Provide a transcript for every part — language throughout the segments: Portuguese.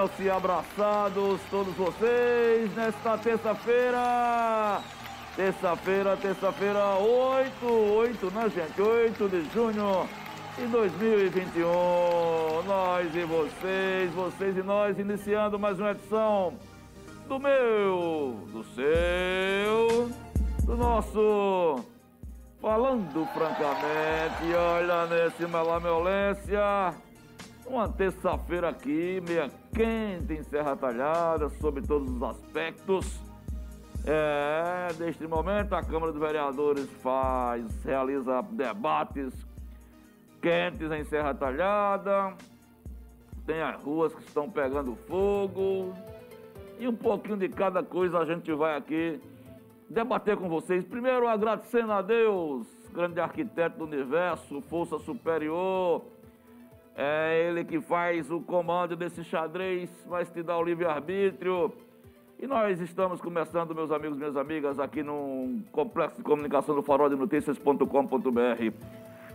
Sintam-se abraçados todos vocês nesta terça-feira. Terça-feira, terça-feira, 8, 8, né, gente? 8 de junho de 2021. Nós e vocês, vocês e nós, iniciando mais uma edição do meu, do seu, do nosso. Falando francamente, olha nesse Melameolência. Uma terça-feira aqui, meia quente em Serra Talhada, sobre todos os aspectos. É, neste momento a Câmara dos Vereadores faz, realiza debates quentes em Serra Talhada. Tem as ruas que estão pegando fogo. E um pouquinho de cada coisa a gente vai aqui debater com vocês. Primeiro, agradecendo a Deus, grande arquiteto do universo, força superior. É ele que faz o comando desse xadrez, mas te dá o livre-arbítrio. E nós estamos começando, meus amigos e minhas amigas, aqui no Complexo de Comunicação do Farol de Notícias.com.br.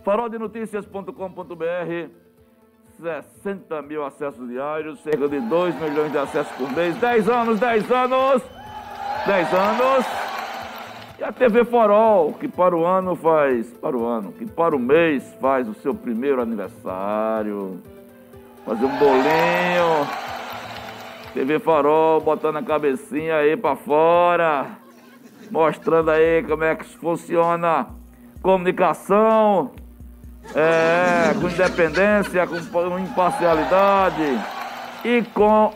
Faroldenotícias.com.br 60 mil acessos diários, cerca de 2 milhões de acessos por mês, 10 anos, 10 anos, 10 anos. E a TV Farol, que para o ano faz, para o ano, que para o mês faz o seu primeiro aniversário. Fazer um bolinho. TV Farol botando a cabecinha aí para fora. Mostrando aí como é que funciona comunicação. É, com independência, com imparcialidade e com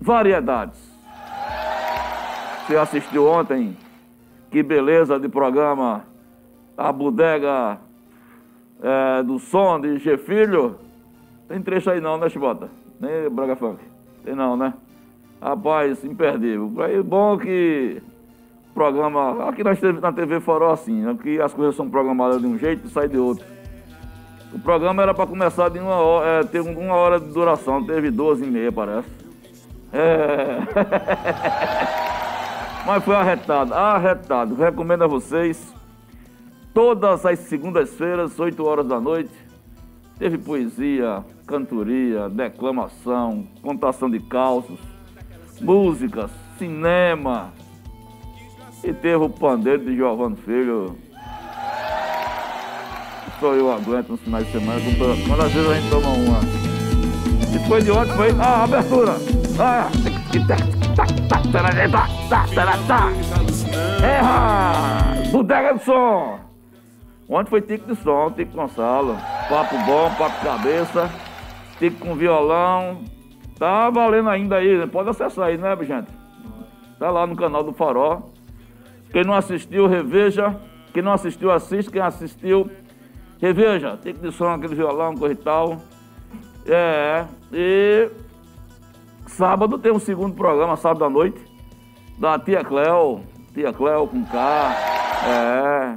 variedades. Você assistiu ontem que beleza de programa. A bodega é, do som de G Filho. Tem trecho aí não, né, Chibota? Nem Braga Funk. Tem não, né? Rapaz, imperdível. Aí bom que programa. Aqui nós temos na TV Farol assim, aqui as coisas são programadas de um jeito e saem de outro. O programa era para começar de uma hora, é, ter uma hora de duração, teve 12 e meia, parece. É. Mas foi arretado, arretado. Recomendo a vocês. Todas as segundas-feiras, 8 horas da noite, teve poesia, cantoria, declamação, contação de causos, músicas, cinema. E teve o pandeiro de Giovanni Filho. Só eu aguento nos finais de semana. Quando às vezes a gente toma uma. E de ontem, foi. Ah, abertura! Ah, Erra! Bodega do som! Ontem foi tique de som, tique Gonçalo. Papo bom, papo cabeça, tique com violão. Tá valendo ainda aí, pode acessar aí, né, gente? Tá lá no canal do Farol. Quem não assistiu, reveja. Quem não assistiu, assiste. Quem assistiu, reveja. Tique de som, aquele violão, coisa e tal. É, e Sábado tem um segundo programa, sábado à noite, da tia Cleo, tia Cleo com K. É.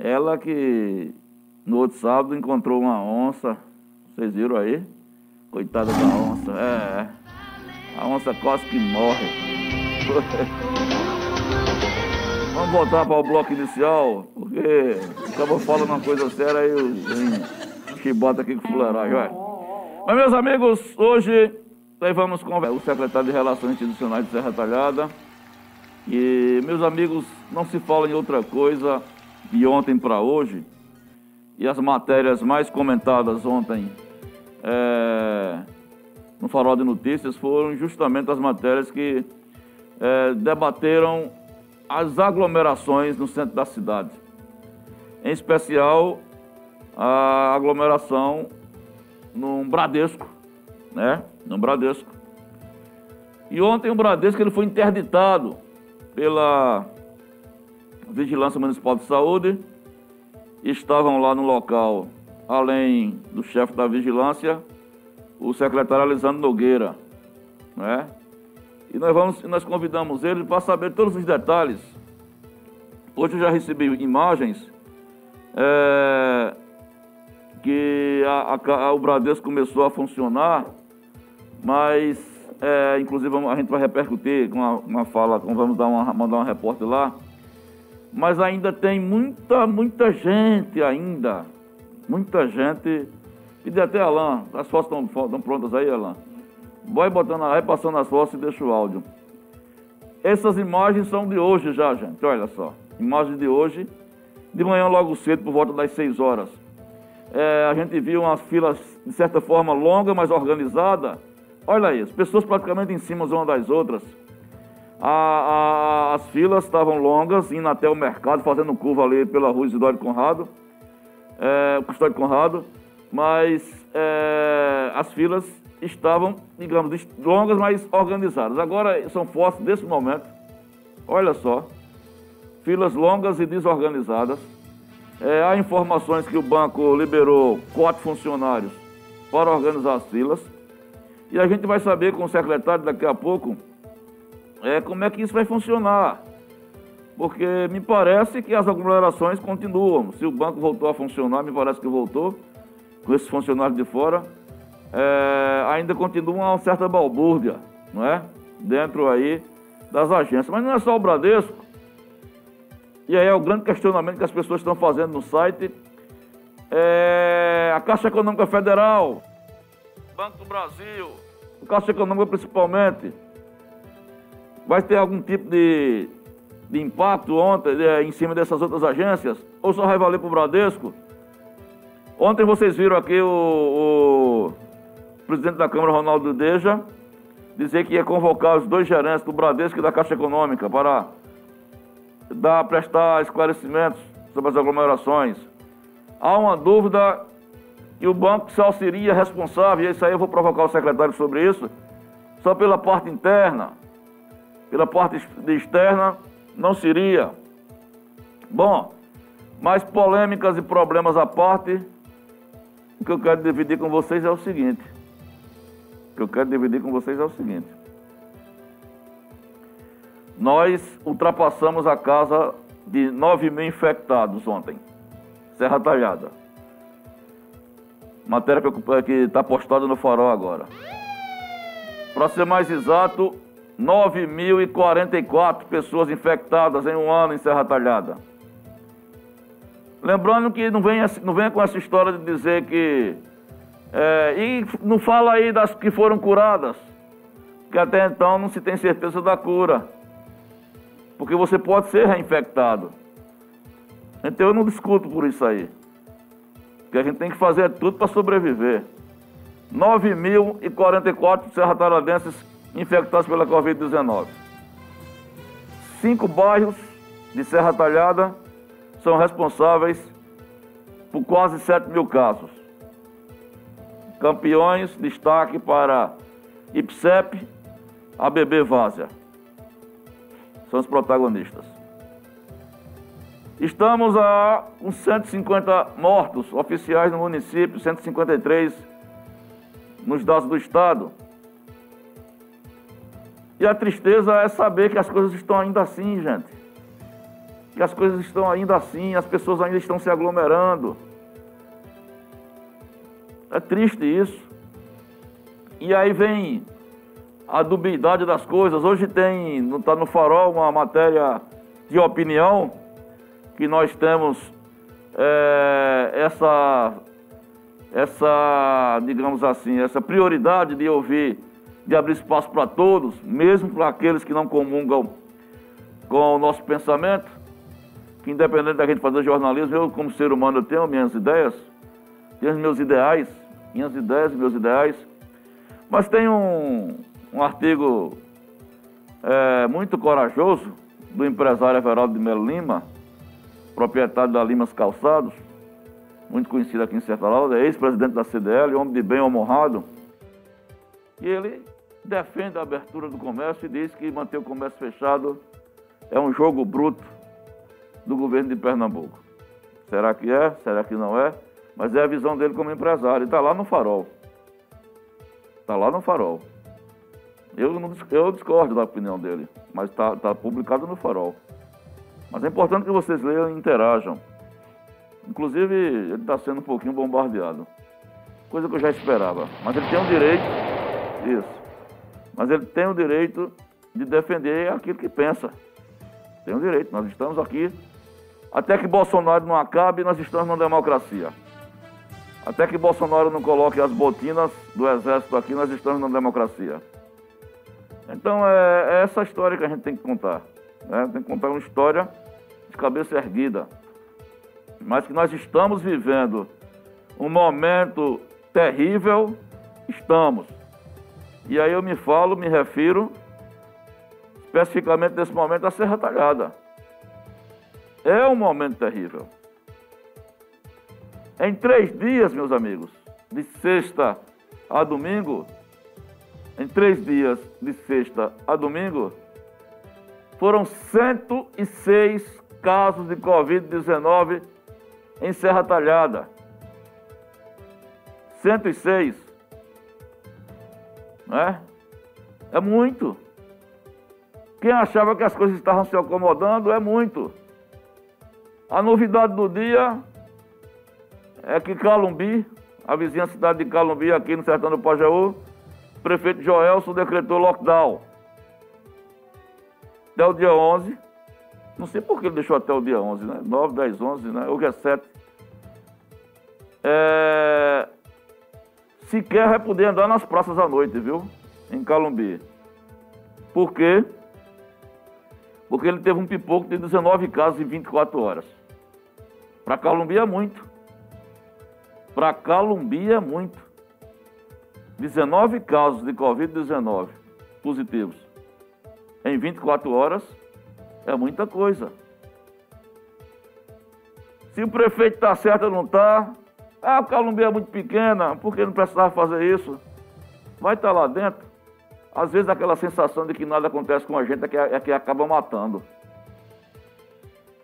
Ela que no outro sábado encontrou uma onça. Vocês viram aí? Coitada da onça. É. A onça quase que morre. Vamos voltar para o bloco inicial, porque estava falando uma coisa séria aí o chibota aqui com fuleiragem, vai. Mas meus amigos, hoje nós vamos conversar o secretário de Relações Institucionais de Serra Talhada. E, meus amigos, não se fala em outra coisa de ontem para hoje. E as matérias mais comentadas ontem é, no Farol de Notícias foram justamente as matérias que é, debateram as aglomerações no centro da cidade. Em especial, a aglomeração no Bradesco, né? No Bradesco. E ontem o Bradesco ele foi interditado pela Vigilância Municipal de Saúde. Estavam lá no local, além do chefe da vigilância, o secretário Alisandro Nogueira, né? E nós, vamos, nós convidamos ele para saber todos os detalhes. Hoje eu já recebi imagens é, que a, a, o Bradesco começou a funcionar, mas é, inclusive a gente vai repercutir com uma, uma fala, vamos dar uma, mandar um repórter lá, mas ainda tem muita, muita gente ainda, muita gente, e até Alain, as fotos estão, prontas aí, Alain? Vai botando aí, passando as fotos e deixa o áudio. Essas imagens são de hoje já, gente, olha só, imagens de hoje, de manhã logo cedo, por volta das 6 horas. É, a gente viu umas filas, de certa forma, longa, mas organizada, Olha aí, as pessoas praticamente em cima umas das outras. A, a, as filas estavam longas, indo até o mercado, fazendo curva ali pela rua Isidoro Conrado, é, Custódio Conrado, mas é, as filas estavam, digamos, longas, mas organizadas. Agora são fotos desse momento, olha só, filas longas e desorganizadas. É, há informações que o banco liberou quatro funcionários para organizar as filas. E a gente vai saber com o secretário daqui a pouco é, como é que isso vai funcionar. Porque me parece que as aglomerações continuam. Se o banco voltou a funcionar, me parece que voltou, com esses funcionários de fora, é, ainda continua uma certa balbúrdia, não é? Dentro aí das agências. Mas não é só o Bradesco. E aí é o grande questionamento que as pessoas estão fazendo no site. É, a Caixa Econômica Federal Banco do Brasil, o Caixa Econômica principalmente, vai ter algum tipo de, de impacto ontem de, em cima dessas outras agências? Ou só vai valer para o Bradesco? Ontem vocês viram aqui o, o presidente da Câmara, Ronaldo Deja, dizer que ia convocar os dois gerentes do Bradesco e da Caixa Econômica para dar, prestar esclarecimentos sobre as aglomerações. Há uma dúvida e o banco só seria responsável, e isso aí eu vou provocar o secretário sobre isso, só pela parte interna, pela parte externa, não seria. Bom, mais polêmicas e problemas à parte, o que eu quero dividir com vocês é o seguinte. O que eu quero dividir com vocês é o seguinte. Nós ultrapassamos a casa de 9 mil infectados ontem. Serra Talhada. Matéria que está postada no farol agora. Para ser mais exato, 9.044 pessoas infectadas em um ano em Serra Talhada. Lembrando que não venha, não venha com essa história de dizer que. É, e não fala aí das que foram curadas, que até então não se tem certeza da cura. Porque você pode ser reinfectado. Então eu não discuto por isso aí. Que a gente tem que fazer é tudo para sobreviver. 9.044 serrataradenses infectados pela Covid-19. Cinco bairros de Serra Talhada são responsáveis por quase 7 mil casos. Campeões, destaque para IPSEP, ABB Várzea. São os protagonistas. Estamos a uns 150 mortos oficiais no município, 153 nos dados do Estado. E a tristeza é saber que as coisas estão ainda assim, gente. Que as coisas estão ainda assim, as pessoas ainda estão se aglomerando. É triste isso. E aí vem a dubiedade das coisas. Hoje tem, está no farol uma matéria de opinião que nós temos é, essa, essa, digamos assim, essa prioridade de ouvir, de abrir espaço para todos, mesmo para aqueles que não comungam com o nosso pensamento, que independente da gente fazer jornalismo, eu como ser humano eu tenho minhas ideias, tenho meus ideais, minhas ideias e meus ideais, mas tem um, um artigo é, muito corajoso do empresário Everaldo de Melo Lima, proprietário da Limas Calçados, muito conhecido aqui em Serra é ex-presidente da CDL, homem de bem honrado. E ele defende a abertura do comércio e diz que manter o comércio fechado é um jogo bruto do governo de Pernambuco. Será que é? Será que não é? Mas é a visão dele como empresário. Está lá no farol. Está lá no farol. Eu, não, eu discordo da opinião dele, mas está tá publicado no Farol. Mas é importante que vocês leiam e interajam. Inclusive, ele está sendo um pouquinho bombardeado. Coisa que eu já esperava. Mas ele tem o direito. Isso. Mas ele tem o direito de defender aquilo que pensa. Tem o direito. Nós estamos aqui. Até que Bolsonaro não acabe, nós estamos numa democracia. Até que Bolsonaro não coloque as botinas do exército aqui, nós estamos numa democracia. Então é, é essa história que a gente tem que contar. Né? Tem que contar uma história de cabeça erguida. Mas que nós estamos vivendo um momento terrível, estamos. E aí eu me falo, me refiro especificamente nesse momento à Serra Talhada. É um momento terrível. Em três dias, meus amigos, de sexta a domingo, em três dias, de sexta a domingo, foram 106 casos de Covid-19 em Serra Talhada. 106. Né? É muito. Quem achava que as coisas estavam se acomodando é muito. A novidade do dia é que Calumbi, a vizinha cidade de Calumbi, aqui no sertão do Pajeú, o prefeito Joelson decretou lockdown. Até o dia 11. Não sei por que ele deixou até o dia 11, né? 9, 10, 11, né? Hoje é 7. É... Sequer vai poder andar nas praças à noite, viu? Em Calumbi. Por quê? Porque ele teve um pipoco de 19 casos em 24 horas. Para Calumbi é muito. Para Calumbi é muito. 19 casos de Covid-19 positivos em 24 horas é muita coisa. Se o prefeito está certo ou não está, ah, o Calumbi é muito pequena, porque não precisava fazer isso? Vai estar tá lá dentro. Às vezes aquela sensação de que nada acontece com a gente é que, é que acaba matando.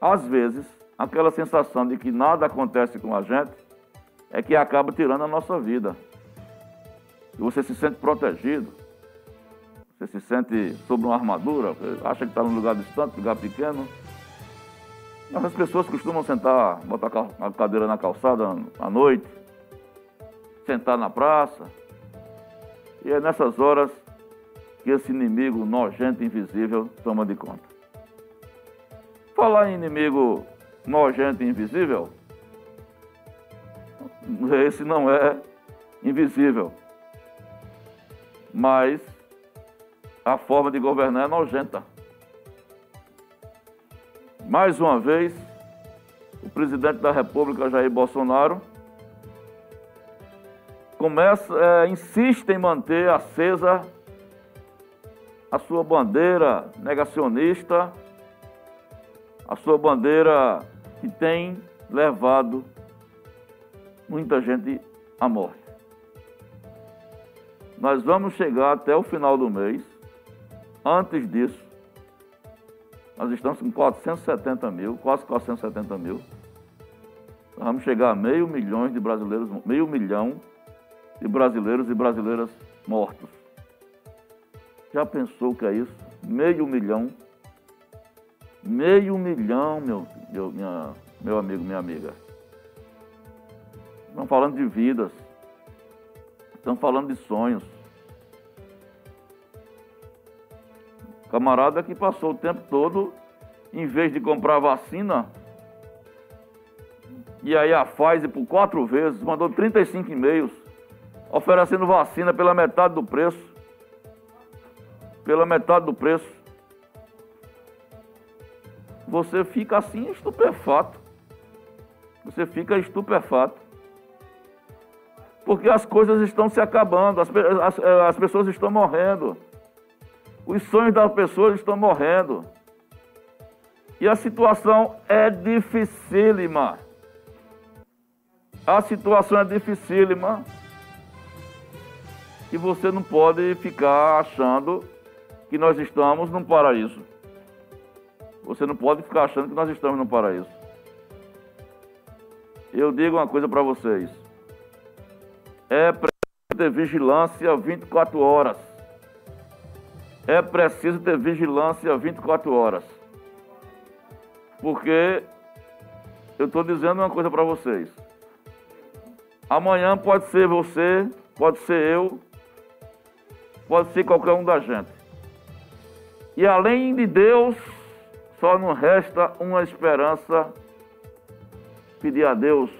Às vezes, aquela sensação de que nada acontece com a gente é que acaba tirando a nossa vida. E você se sente protegido. Você se sente sob uma armadura, acha que está num lugar distante, lugar pequeno. Mas as pessoas costumam sentar, botar a cadeira na calçada à noite, sentar na praça. E é nessas horas que esse inimigo nojento e invisível toma de conta. Falar em inimigo nojento e invisível, esse não é invisível mas a forma de governar é nojenta. Mais uma vez, o presidente da República, Jair Bolsonaro, começa, é, insiste em manter acesa a sua bandeira negacionista, a sua bandeira que tem levado muita gente à morte. Nós vamos chegar até o final do mês. Antes disso, nós estamos com 470 mil, quase 470 mil. Nós vamos chegar a meio milhão de brasileiros, meio milhão de brasileiros e brasileiras mortos. Já pensou o que é isso? Meio milhão. Meio milhão, meu, meu, minha, meu amigo, minha amiga. Estamos falando de vidas. Estamos falando de sonhos. Camarada que passou o tempo todo, em vez de comprar vacina, e aí a Pfizer por quatro vezes mandou 35 e-mails oferecendo vacina pela metade do preço. Pela metade do preço. Você fica assim estupefato. Você fica estupefato porque as coisas estão se acabando, as, as, as pessoas estão morrendo, os sonhos das pessoas estão morrendo. E a situação é dificílima. A situação é dificílima. E você não pode ficar achando que nós estamos num paraíso. Você não pode ficar achando que nós estamos num paraíso. Eu digo uma coisa para vocês é preciso ter vigilância 24 horas. É preciso ter vigilância 24 horas. Porque eu estou dizendo uma coisa para vocês. Amanhã pode ser você, pode ser eu, pode ser qualquer um da gente. E além de Deus, só não resta uma esperança: pedir a Deus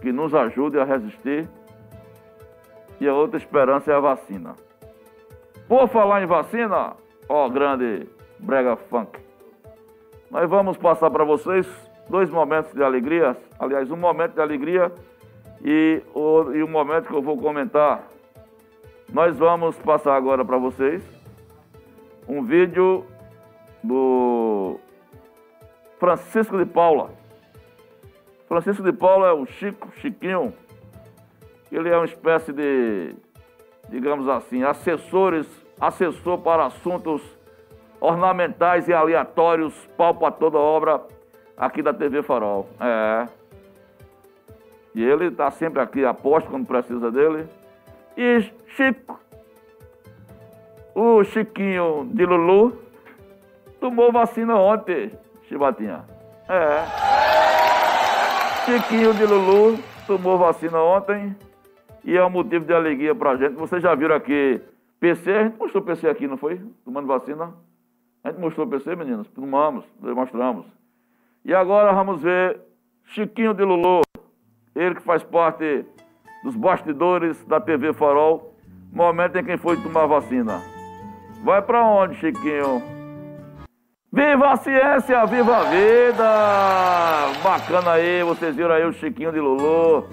que nos ajude a resistir. E a outra esperança é a vacina. Por falar em vacina, ó, grande brega funk, nós vamos passar para vocês dois momentos de alegria. Aliás, um momento de alegria e o, e o momento que eu vou comentar. Nós vamos passar agora para vocês um vídeo do Francisco de Paula. Francisco de Paula é o Chico, Chiquinho. Ele é uma espécie de, digamos assim, assessores, assessor para assuntos ornamentais e aleatórios, pau para toda obra aqui da TV Farol. É. E ele está sempre aqui, aposto quando precisa dele. E Chico, o Chiquinho de Lulu, tomou vacina ontem, Chibatinha. É. Chiquinho de Lulu tomou vacina ontem e é um motivo de alegria pra gente. Vocês já viram aqui PC, a gente mostrou PC aqui, não foi? Tomando vacina. A gente mostrou PC, meninos? Tomamos, demonstramos. E agora vamos ver Chiquinho de Lulu, ele que faz parte dos bastidores da TV Farol, momento em que foi tomar vacina. Vai para onde, Chiquinho? Viva a ciência, viva a vida! Bacana aí, vocês viram aí o Chiquinho de Lulu,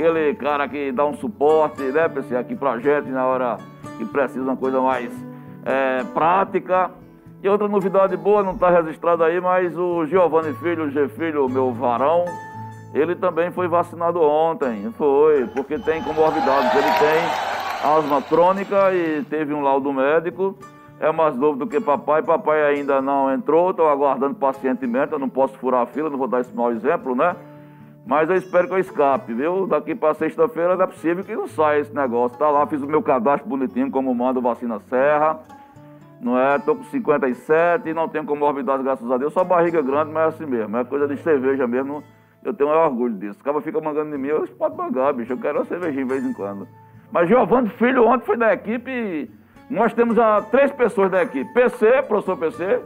aquele cara que dá um suporte, né, aqui pra gente na hora que precisa uma coisa mais é, prática. E outra novidade boa, não está registrado aí, mas o Giovanni Filho, o G Filho, meu varão, ele também foi vacinado ontem. Foi, porque tem comorbidades. Ele tem asma crônica e teve um laudo médico. É mais novo do que papai. Papai ainda não entrou, estou aguardando pacientemente. Eu não posso furar a fila, não vou dar esse mau exemplo, né? Mas eu espero que eu escape, viu? Daqui para sexta-feira não é possível que não saia esse negócio. Tá lá, fiz o meu cadastro bonitinho, como manda o Vacina Serra. Não é? Tô com 57 e não tenho comorbidade, graças a Deus. Só barriga grande, mas é assim mesmo. É coisa de cerveja mesmo. Eu tenho orgulho disso. O cara fica mangando de mim, eu pode mangar, bicho. Eu quero uma cervejinha de vez em quando. Mas Giovanni Filho ontem foi da equipe nós temos a três pessoas da equipe. PC, professor PC,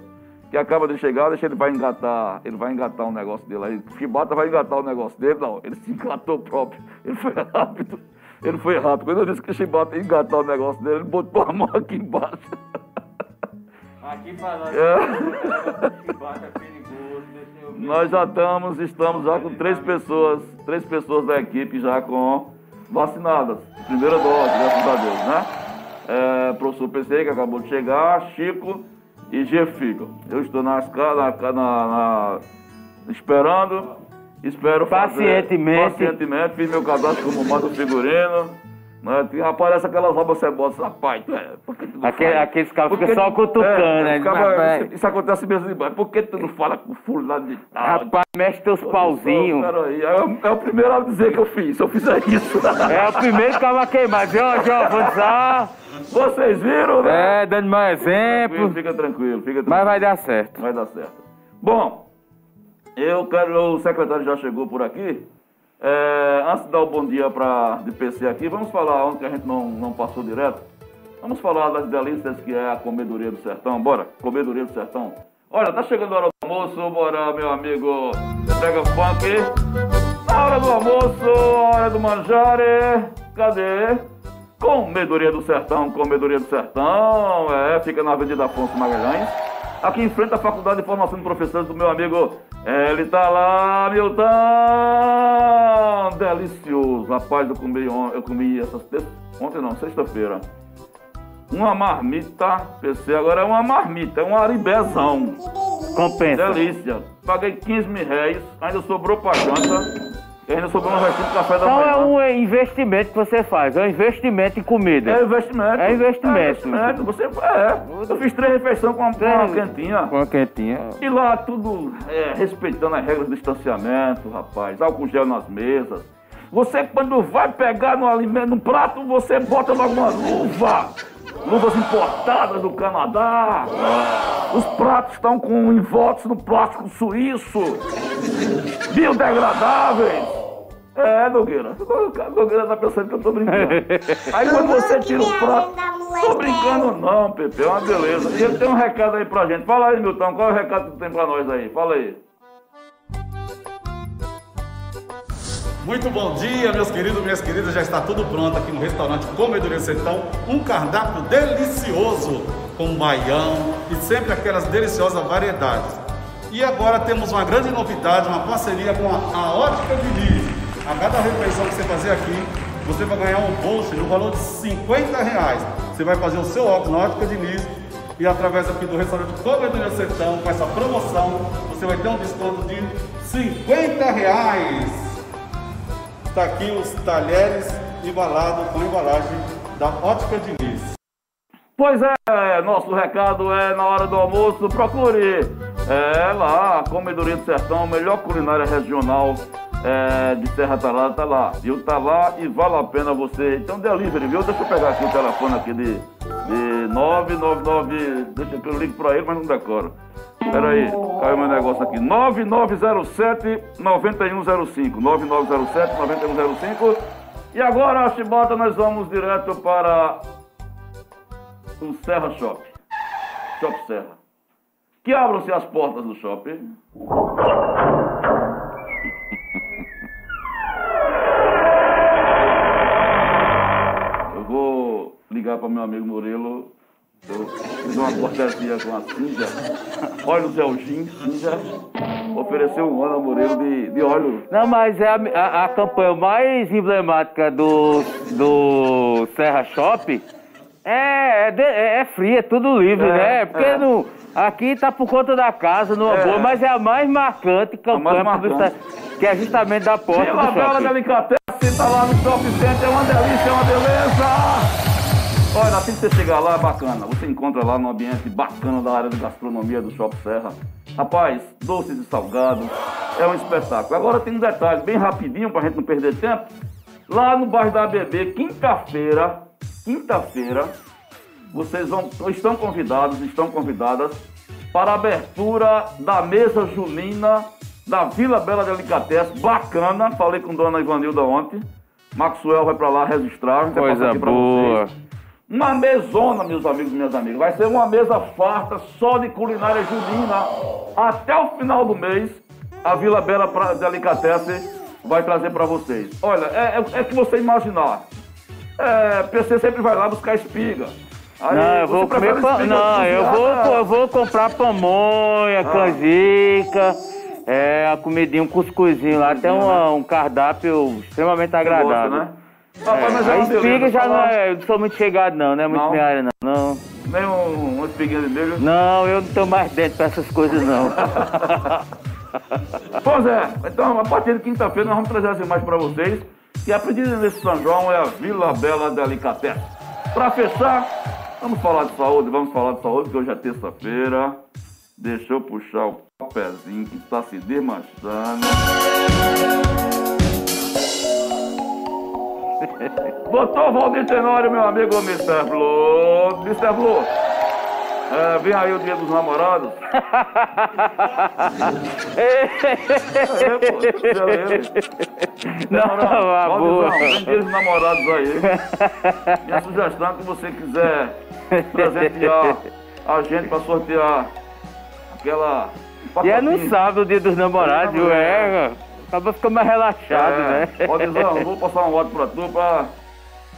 que acaba de chegar, deixa ele vai engatar, ele vai engatar um negócio dele aí. Chibata vai engatar o um negócio dele, não, ele se engatou próprio. Ele foi rápido. Ele foi rápido. Quando eu disse que o Chibata ia engatar o negócio dele, ele botou a mão aqui embaixo. Aqui para nós, é. Chibata é perigoso. Nós já estamos, estamos já com três pessoas, três pessoas da equipe já com vacinadas. Primeira dose, graças a Deus, né? É, professor PC, que acabou de chegar, Chico e G Figo. Eu estou na, na, na, na esperando, espero pacientemente. Fazer, pacientemente, fiz meu cadastro como manda figurino. Né? Aparece aquelas obras cebosas, rapaz, é, por que tu não Aquele, fala? Aqueles caras que ficam só tu- cutucando, é, né? isso, isso acontece mesmo demais. Por que tu não fala com fulano de tal? rapaz, mexe teus pauzinhos. Peraí, é, é o primeiro a dizer que eu fiz, eu fizer isso. É o primeiro que vai queimar. Viu, Giovanni Sá? Vocês viram, né? É, dando mais Tranquilo, exemplo. fica tranquilo, fica tranquilo. Mas vai dar certo. Vai dar certo. Bom, eu quero. O secretário já chegou por aqui. É, antes de dar o bom dia para de PC aqui, vamos falar onde que a gente não, não passou direto. Vamos falar das delícias que é a comedoria do sertão. Bora, comedoria do sertão. Olha, tá chegando a hora do almoço, bora, meu amigo. Pega funk. A hora do almoço, hora do manjare. Cadê? Comedoria do Sertão, Comedoria do Sertão, é, fica na Avenida Afonso Magalhães, aqui em frente à Faculdade de Formação de Professores do meu amigo, ele tá lá, Milton, delicioso, rapaz, eu comi, eu comi essas, terça- ontem não, sexta-feira, uma marmita, PC, agora é uma marmita, é um aribezão, Compensa. delícia, paguei 15 mil reais, ainda sobrou pra janta, e ainda sobrou um restinho de café da Qual manhã. é o investimento que você faz? É um investimento em comida. É investimento. É investimento. É investimento. Você, é. Eu fiz três refeições com uma, com uma quentinha. Com a quentinha. E lá tudo é, respeitando as regras do distanciamento, rapaz. Álcool gel nas mesas. Você quando vai pegar no alimento, no prato, você bota logo uma luva. Luvas importadas do Canadá. Os pratos estão com envoltos no plástico suíço, biodegradáveis. É, Nogueira. Nogueira tá pensando que eu tô brincando. Aí quando você tira o prato. Tô brincando não, Pepe, é uma beleza. E ele tem um recado aí pra gente. Fala aí, Milton, qual é o recado que tem pra nós aí? Fala aí. Muito bom dia, meus queridos, minhas queridas. Já está tudo pronto aqui no restaurante Comedoria Sertão. Um cardápio delicioso com baião e sempre aquelas deliciosas variedades. E agora temos uma grande novidade, uma parceria com a, a Ótica Diniz. A cada refeição que você fazer aqui, você vai ganhar um bolso no valor de 50 reais. Você vai fazer o seu óculos na Ótica Diniz e através aqui do restaurante Comedoria Sertão, com essa promoção, você vai ter um desconto de 50 reais. Está aqui os talheres embalados com embalagem da Ótica Diniz. Pois é, nosso recado é na hora do almoço, procure é, lá, a Comedoria do Sertão, melhor culinária regional é, de Serra Talada, tá lá, viu? Tá lá e vale a pena você. Então, delivery, viu? Deixa eu pegar aqui o telefone aqui de, de 999, deixa eu ligo pra ele, mas não decoro. Espera aí, caiu meu negócio aqui. 9907-9105. 9907-9105. E agora, Chibata, nós vamos direto para o Serra Shop. Shop Serra. Que abram-se as portas do shopping. Ligar para meu amigo Murilo eu fiz uma cortesia com a Cinja. Olha o Zelginho, Cinja. Ofereceu um ano a Moreira de, de óleo. Não, mas é a, a, a, campanha mais emblemática do, do Serra Shop é, é, é, é fria, é tudo livre, é, né? Porque é. no, aqui tá por conta da casa, numa é. boa, mas é a mais marcante campanha mais marcante. que é justamente da porta Vila do Bela Delicatessen, tá lá no Shopping Center, é uma delícia, é uma beleza! Olha, assim que você chegar lá, é bacana. Você encontra lá no ambiente bacana da área de gastronomia do Shopping Serra. Rapaz, doces e salgados, é um espetáculo. Agora tem um detalhe, bem rapidinho, pra gente não perder tempo. Lá no bairro da ABB, quinta-feira, quinta-feira, vocês vão, estão convidados, estão convidadas para a abertura da mesa junina da Vila Bela Delicatessen. Bacana, falei com Dona Ivanilda ontem. Maxwell vai para lá registrar. Coisa boa. Vocês. Uma mesona, meus amigos e minhas amigas. Vai ser uma mesa farta só de culinária junina. Até o final do mês, a Vila Bela Delicatessen vai trazer para vocês. Olha, é, é, é, que você imaginar. É, PC sempre vai lá buscar espiga. Aí, não, eu vou comer pão. Não, eu vou, eu vou comprar pamonha, ah. canjica, é, a comidinha, um cuscuzinho lá. Tem um, um cardápio extremamente agradável. Gosta, né? Rapaz, mas é, a espiga já não é. Eu não sou muito chegado, não, não é muito não. minha área, não. não. Nem um, uma espiguinha de milho? Não, eu não tô mais dentro pra essas coisas, não. pois é, então a partir de quinta-feira nós vamos trazer as imagens pra vocês. E a pedida desse São João é a Vila Bela Delicatessen. Pra fechar, vamos falar de saúde, vamos falar de saúde, que hoje é terça-feira. Deixa eu puxar o pezinho que está se desmanchando. Doutor Valdir Tenório, meu amigo Mr. Blue. Mr. Blue, é, vem aí o dia dos namorados. é, pô, Não, Namorado, boa. Vem dia dos namorados aí. Minha sugestão é que você quiser presentear a gente para sortear aquela... E é no sábado, o dia dos namorados, dia é, Acaba ficando mais relaxado, é, né? Pode dizer, vou passar um ódio pra tu pra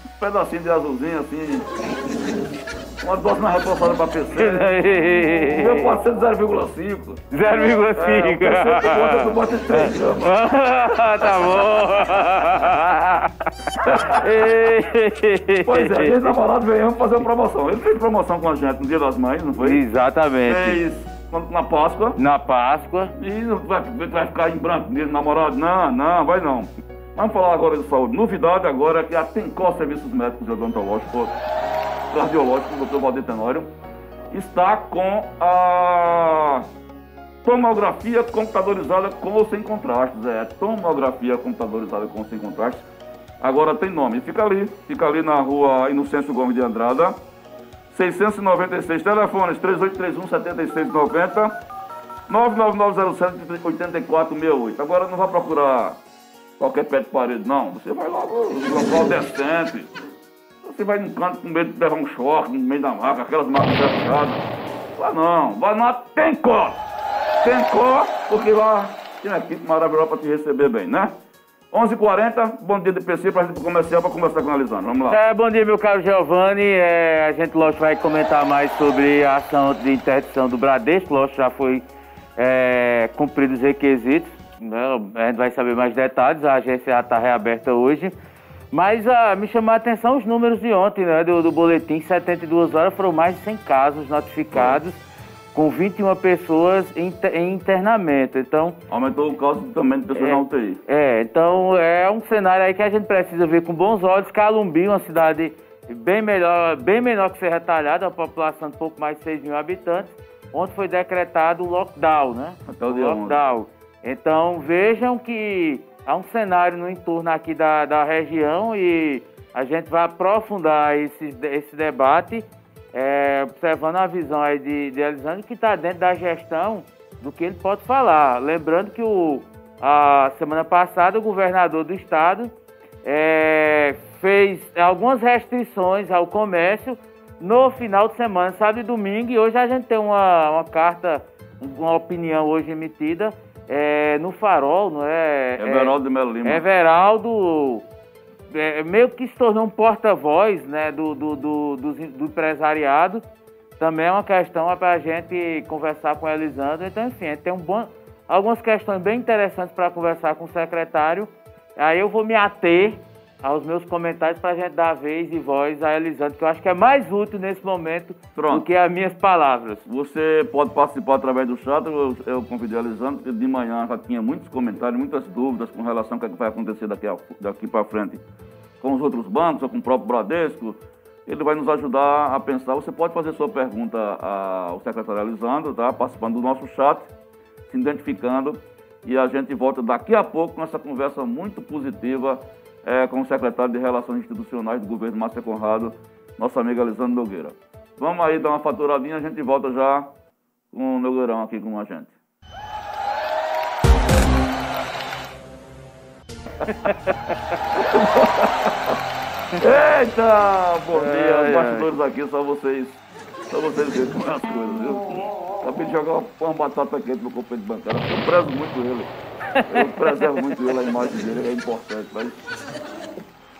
um pedacinho de azulzinho assim. Uma dose mais reforçada pra PC. o meu pode ser 0,5. 0,5. É, tu bota de 3 gramas. tá bom. pois é, gente namorado veio fazer uma promoção. Ele fez promoção com a gente no dia das mães, não foi? Exatamente. Fez na Páscoa. Na Páscoa. E vai, vai ficar em branco mesmo, namorado? Não, não, vai não. Vamos falar agora de saúde. Novidade agora é que a Tencor Serviços Médicos e Odontológicos, Cardiológicos, Dr. Valdir Tenório, está com a tomografia computadorizada com ou sem contrastes. É, tomografia computadorizada com ou sem contrastes. Agora tem nome. Fica ali, fica ali na rua Inocêncio Gomes de Andrada, 696. Telefones 3831 7690 99907-8468. Agora não vai procurar qualquer pé de parede, não. Você vai lá no local decente. Você vai num canto com medo de levar um choque no meio da maca, aquelas macas fechadas. Lá não, lá, tem có. Tem có, porque lá tem uma equipe maravilhosa para te receber bem, né? 11h40, bom dia DPC para a gente comercial para conversar com a Elisandro. Vamos lá. É, bom dia, meu caro Giovanni. É, a gente, lógico, vai comentar mais sobre a ação de interdição do Bradesco. Lógico, já foi é, cumprir os requisitos. Né? A gente vai saber mais detalhes, a agência já está reaberta hoje. Mas ah, me chamou a atenção os números de ontem, né, do, do boletim, 72 horas foram mais de 100 casos notificados, é. Com 21 pessoas em, em, internamento. Então, Aumentou o caso também de pessoas é, na UTI. É, então é um cenário aí que a gente precisa ver com bons olhos. Calumbi, uma cidade bem melhor, bem menor que Serra Talhada, a população de pouco mais de 6 mil habitantes onde foi decretado o lockdown, né? Até o, dia lockdown. Então vejam que há um cenário no entorno aqui da, da região e a gente vai aprofundar esse, esse debate, é, observando a visão aí de, de Elisandro, que está dentro da gestão do que ele pode falar. Lembrando que o, a semana passada o governador do estado é, fez algumas restrições ao comércio no final de semana, sábado e domingo. E hoje a gente tem uma, uma carta, uma opinião hoje emitida é, no Farol, não é? Everaldo de Melo Lima. Everaldo é, meio que se tornou um porta-voz né, do, do, do, do, do empresariado. Também é uma questão para a gente conversar com o Elisandro. Então, enfim, a gente tem um bom, algumas questões bem interessantes para conversar com o secretário. Aí eu vou me ater aos meus comentários para a gente dar vez e voz a Elisandro, que eu acho que é mais útil nesse momento Pronto. do que as minhas palavras. Você pode participar através do chat, eu, eu convidei a Elisandro, porque de manhã já tinha muitos comentários, muitas dúvidas com relação ao que, é que vai acontecer daqui, daqui para frente com os outros bancos ou com o próprio Bradesco. Ele vai nos ajudar a pensar. Você pode fazer sua pergunta ao secretário Elisandro, tá? participando do nosso chat, se identificando. E a gente volta daqui a pouco com essa conversa muito positiva é, com o secretário de Relações Institucionais do governo, Márcia Conrado, nosso amigo Alisandro Nogueira. Vamos aí dar uma faturadinha, a gente volta já com o Nogueirão aqui com a gente. Eita, bom dia, é, bastidores aqui, só vocês, só vocês verem como é as coisas, viu? Acabei de jogar uma, uma batata quente no companheiro de bancada, eu prezo muito ele. Eu preservo muito ele, a imagem dele é importante. Mas...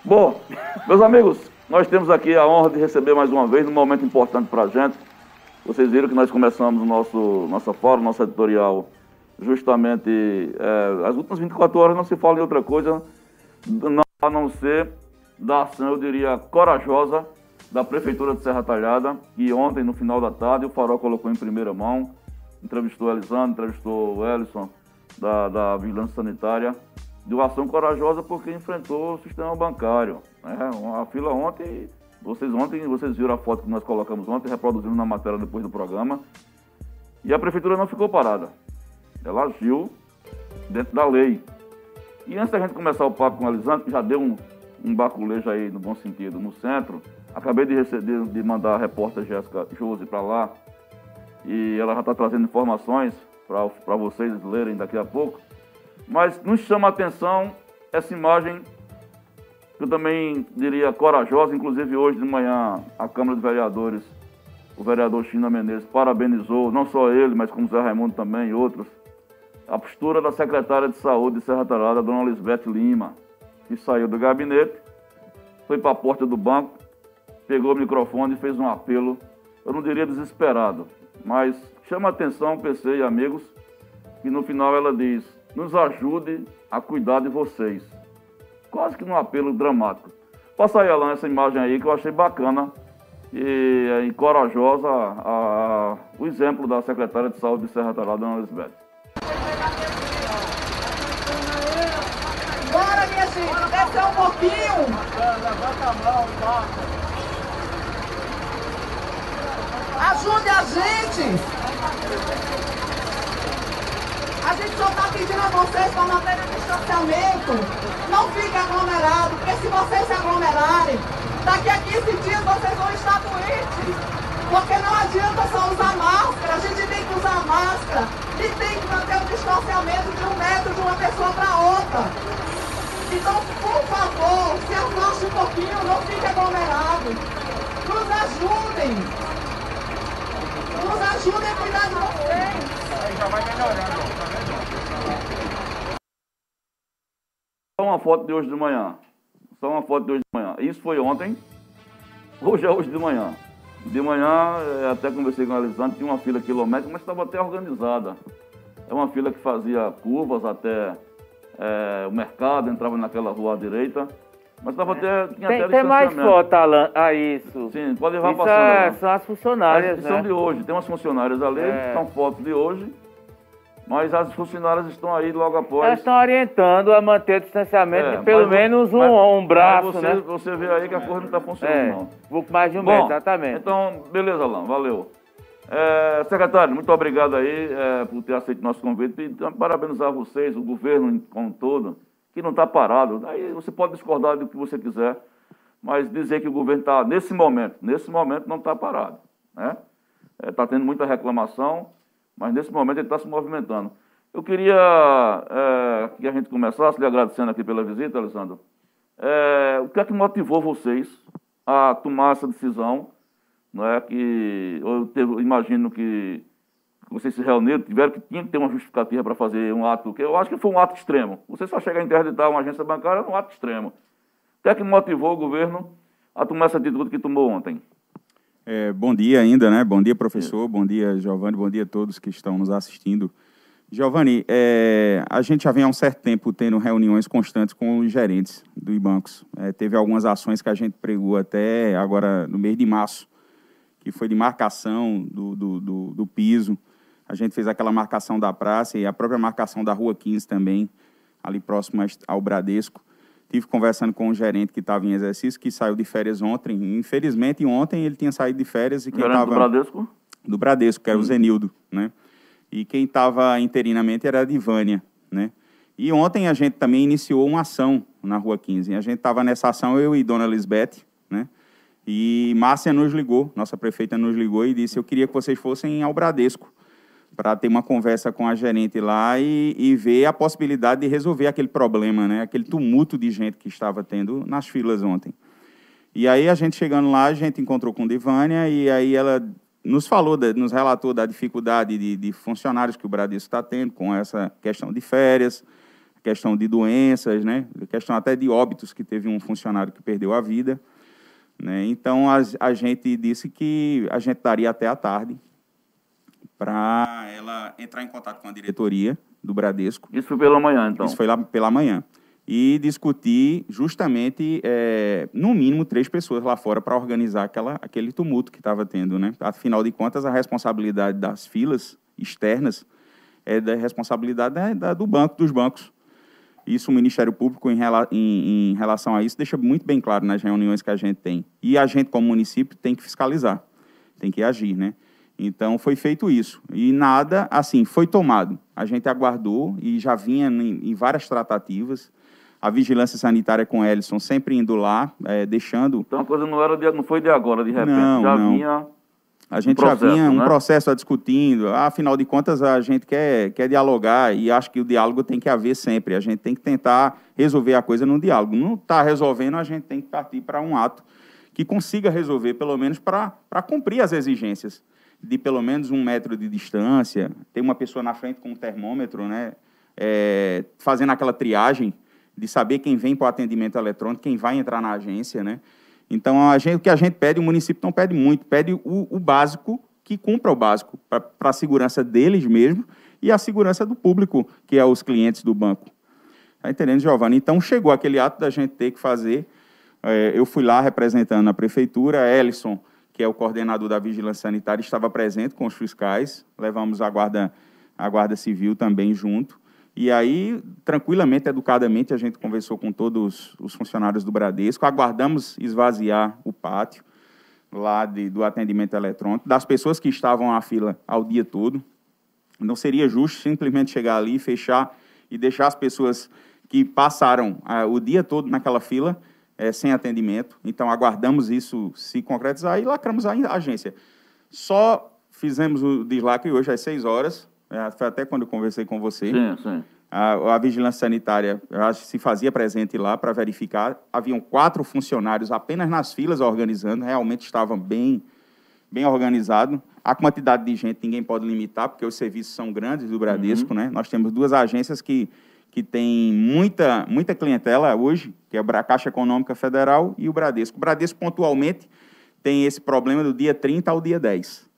Bom, meus amigos, nós temos aqui a honra de receber mais uma vez, num momento importante para a gente. Vocês viram que nós começamos o nosso, nossa fórum, nosso editorial, justamente é, as últimas 24 horas não se fala em outra coisa, não, a não ser da ação, eu diria, corajosa da Prefeitura de Serra Talhada, que ontem, no final da tarde, o Farol colocou em primeira mão, entrevistou Elisandro, entrevistou o Ellison, da, da vigilância sanitária, de uma ação corajosa porque enfrentou o sistema bancário. Né? A fila ontem, vocês ontem, vocês viram a foto que nós colocamos ontem, reproduzimos na matéria depois do programa, e a prefeitura não ficou parada. Ela agiu dentro da lei. E antes da gente começar o papo com a Elisandro, que já deu um, um baculejo aí, no bom sentido, no centro, acabei de, receber, de mandar a repórter Jéssica Jose para lá, e ela já está trazendo informações para vocês lerem daqui a pouco. Mas nos chama a atenção essa imagem que eu também diria corajosa, inclusive hoje de manhã a Câmara de Vereadores, o vereador China Menezes parabenizou, não só ele, mas como Zé Raimundo também e outros, a postura da secretária de Saúde de Serra Talhada, dona Lisbeth Lima, que saiu do gabinete, foi para a porta do banco, pegou o microfone e fez um apelo, eu não diria desesperado, mas chama atenção, PC e amigos, que no final ela diz: nos ajude a cuidar de vocês. Quase que num apelo dramático. Passa aí, Alan, essa imagem aí que eu achei bacana e, e corajosa a, a, o exemplo da secretária de saúde de Serra Talhada, Dona Elizabeth. Bora, minha gente, descer um pouquinho. Levanta a mão? Ajude a gente! A gente só está pedindo a vocês para manter o distanciamento. Não fiquem aglomerados, porque se vocês se aglomerarem, daqui a 15 dias vocês vão estar doentes. Porque não adianta só usar máscara, a gente tem que usar máscara e tem que manter o distanciamento de um metro de uma pessoa para outra. Então, por favor, se afaste um pouquinho, não fique aglomerado. Nos ajudem. Nos ajudem a cuidar de vocês. Aí já vai melhorando, tá vendo? Só uma foto de hoje de manhã. Só uma foto de hoje de manhã. Isso foi ontem. Hoje é hoje de manhã. De manhã, eh, até conversei com a Elisandro, tinha uma fila quilométrica, mas estava até organizada. É uma fila que fazia curvas até é, o mercado, entrava naquela rua à direita. Mas estava até. Tinha tem, até tem mais foto, Alan. Ah, isso. Sim, pode levar isso passando. É, são as funcionárias. As, né? São de hoje. Tem umas funcionárias ali, é. são fotos de hoje. Mas as funcionárias estão aí logo após. Elas estão orientando a manter o distanciamento é, de pelo menos um, mas, um braço, você, né? Você vê aí que a coisa não está funcionando, é, não. Mais de um Bom, metro, exatamente. Então, beleza, Alain, valeu. É, secretário, muito obrigado aí é, por ter aceito nosso convite e então, parabenizar vocês, o governo como um todo, que não está parado. Aí você pode discordar do que você quiser, mas dizer que o governo está, nesse momento, nesse momento não está parado. Está né? é, tá tendo muita reclamação, mas nesse momento ele está se movimentando. Eu queria é, que a gente começasse lhe agradecendo aqui pela visita, Alessandro. É, o que é que motivou vocês a tomar essa decisão? Não é que eu, eu imagino que vocês se reuniram, tiveram que tinha que ter uma justificativa para fazer um ato que eu acho que foi um ato extremo. Você só chegar a interditar uma agência bancária é um ato extremo. O que é que motivou o governo a tomar essa atitude que tomou ontem? É, bom dia ainda, né? Bom dia, professor. É. Bom dia, Giovanni. Bom dia a todos que estão nos assistindo. Giovanni, é, a gente já vem há um certo tempo tendo reuniões constantes com os gerentes dos bancos. É, teve algumas ações que a gente pregou até agora no mês de março, que foi de marcação do, do, do, do piso. A gente fez aquela marcação da praça e a própria marcação da Rua 15 também, ali próximo ao Bradesco. Tive conversando com um gerente que estava em exercício, que saiu de férias ontem. Infelizmente, ontem ele tinha saído de férias e quem estava... do Bradesco? Do Bradesco, que era hum. o Zenildo, né? E quem estava interinamente era a Divânia, né? E ontem a gente também iniciou uma ação na Rua 15. A gente estava nessa ação, eu e Dona Lisbeth, né? E Márcia nos ligou, nossa prefeita nos ligou e disse, eu queria que vocês fossem ao Bradesco para ter uma conversa com a gerente lá e, e, ver a possibilidade de resolver aquele problema, né? aquele tumulto de gente que estava tendo nas filas ontem. E aí a gente chegando lá, a gente encontrou com Divânia e aí ela nos falou, nos relatou da dificuldade de, de funcionários que o Bradesco está tendo com essa questão de férias, questão de doenças, né? questão até de óbitos, que teve um funcionário que perdeu a vida. Né? Então, a, a gente disse que a gente daria até a tarde para ela entrar em contato com a diretoria do Bradesco. Isso foi pela manhã, então? Isso foi lá pela manhã. E discutir justamente, é, no mínimo, três pessoas lá fora para organizar aquela, aquele tumulto que estava tendo. Né? Afinal de contas, a responsabilidade das filas externas é da responsabilidade da, da, do banco, dos bancos. Isso o Ministério Público, em, rela, em, em relação a isso, deixa muito bem claro nas reuniões que a gente tem. E a gente, como município, tem que fiscalizar, tem que agir, né? Então foi feito isso. E nada, assim, foi tomado. A gente aguardou e já vinha em, em várias tratativas. A vigilância sanitária com Ellison sempre indo lá, é, deixando. Então a coisa não, era de, não foi de agora, de repente. Não, já não. vinha. A gente um processo, já vinha um né? processo a discutindo. Afinal de contas, a gente quer, quer dialogar e acho que o diálogo tem que haver sempre. A gente tem que tentar resolver a coisa no diálogo. Não está resolvendo, a gente tem que partir para um ato que consiga resolver, pelo menos para cumprir as exigências de pelo menos um metro de distância, tem uma pessoa na frente com um termômetro, né, é, fazendo aquela triagem de saber quem vem para o atendimento eletrônico, quem vai entrar na agência, né? Então, gente, o que a gente pede, o município não pede muito, pede o, o básico, que cumpra o básico, para a segurança deles mesmo e a segurança do público, que é os clientes do banco. Está entendendo, Giovanni? Então, chegou aquele ato da gente ter que fazer. É, eu fui lá representando a prefeitura, Ellison que é o coordenador da Vigilância Sanitária, estava presente com os fiscais, levamos a Guarda, a guarda Civil também junto. E aí, tranquilamente, educadamente, a gente conversou com todos os funcionários do Bradesco, aguardamos esvaziar o pátio lá de, do atendimento eletrônico, das pessoas que estavam na fila ao dia todo. Não seria justo simplesmente chegar ali, fechar e deixar as pessoas que passaram ah, o dia todo naquela fila é, sem atendimento. Então, aguardamos isso se concretizar e lacramos a agência. Só fizemos o deslacre hoje às 6 horas, é, foi até quando eu conversei com você. Sim, sim. A, a, vigilância sanitária se fazia presente lá para verificar. Haviam quatro funcionários apenas nas filas organizando, realmente estavam bem, bem organizados. A quantidade de gente ninguém pode limitar, porque os serviços são grandes do Bradesco. Uhum. Né? Nós temos duas agências que, que têm muita, muita clientela hoje, que é a Caixa Econômica Federal e o Bradesco. O Bradesco, pontualmente, tem esse problema do dia 30 ao dia 10.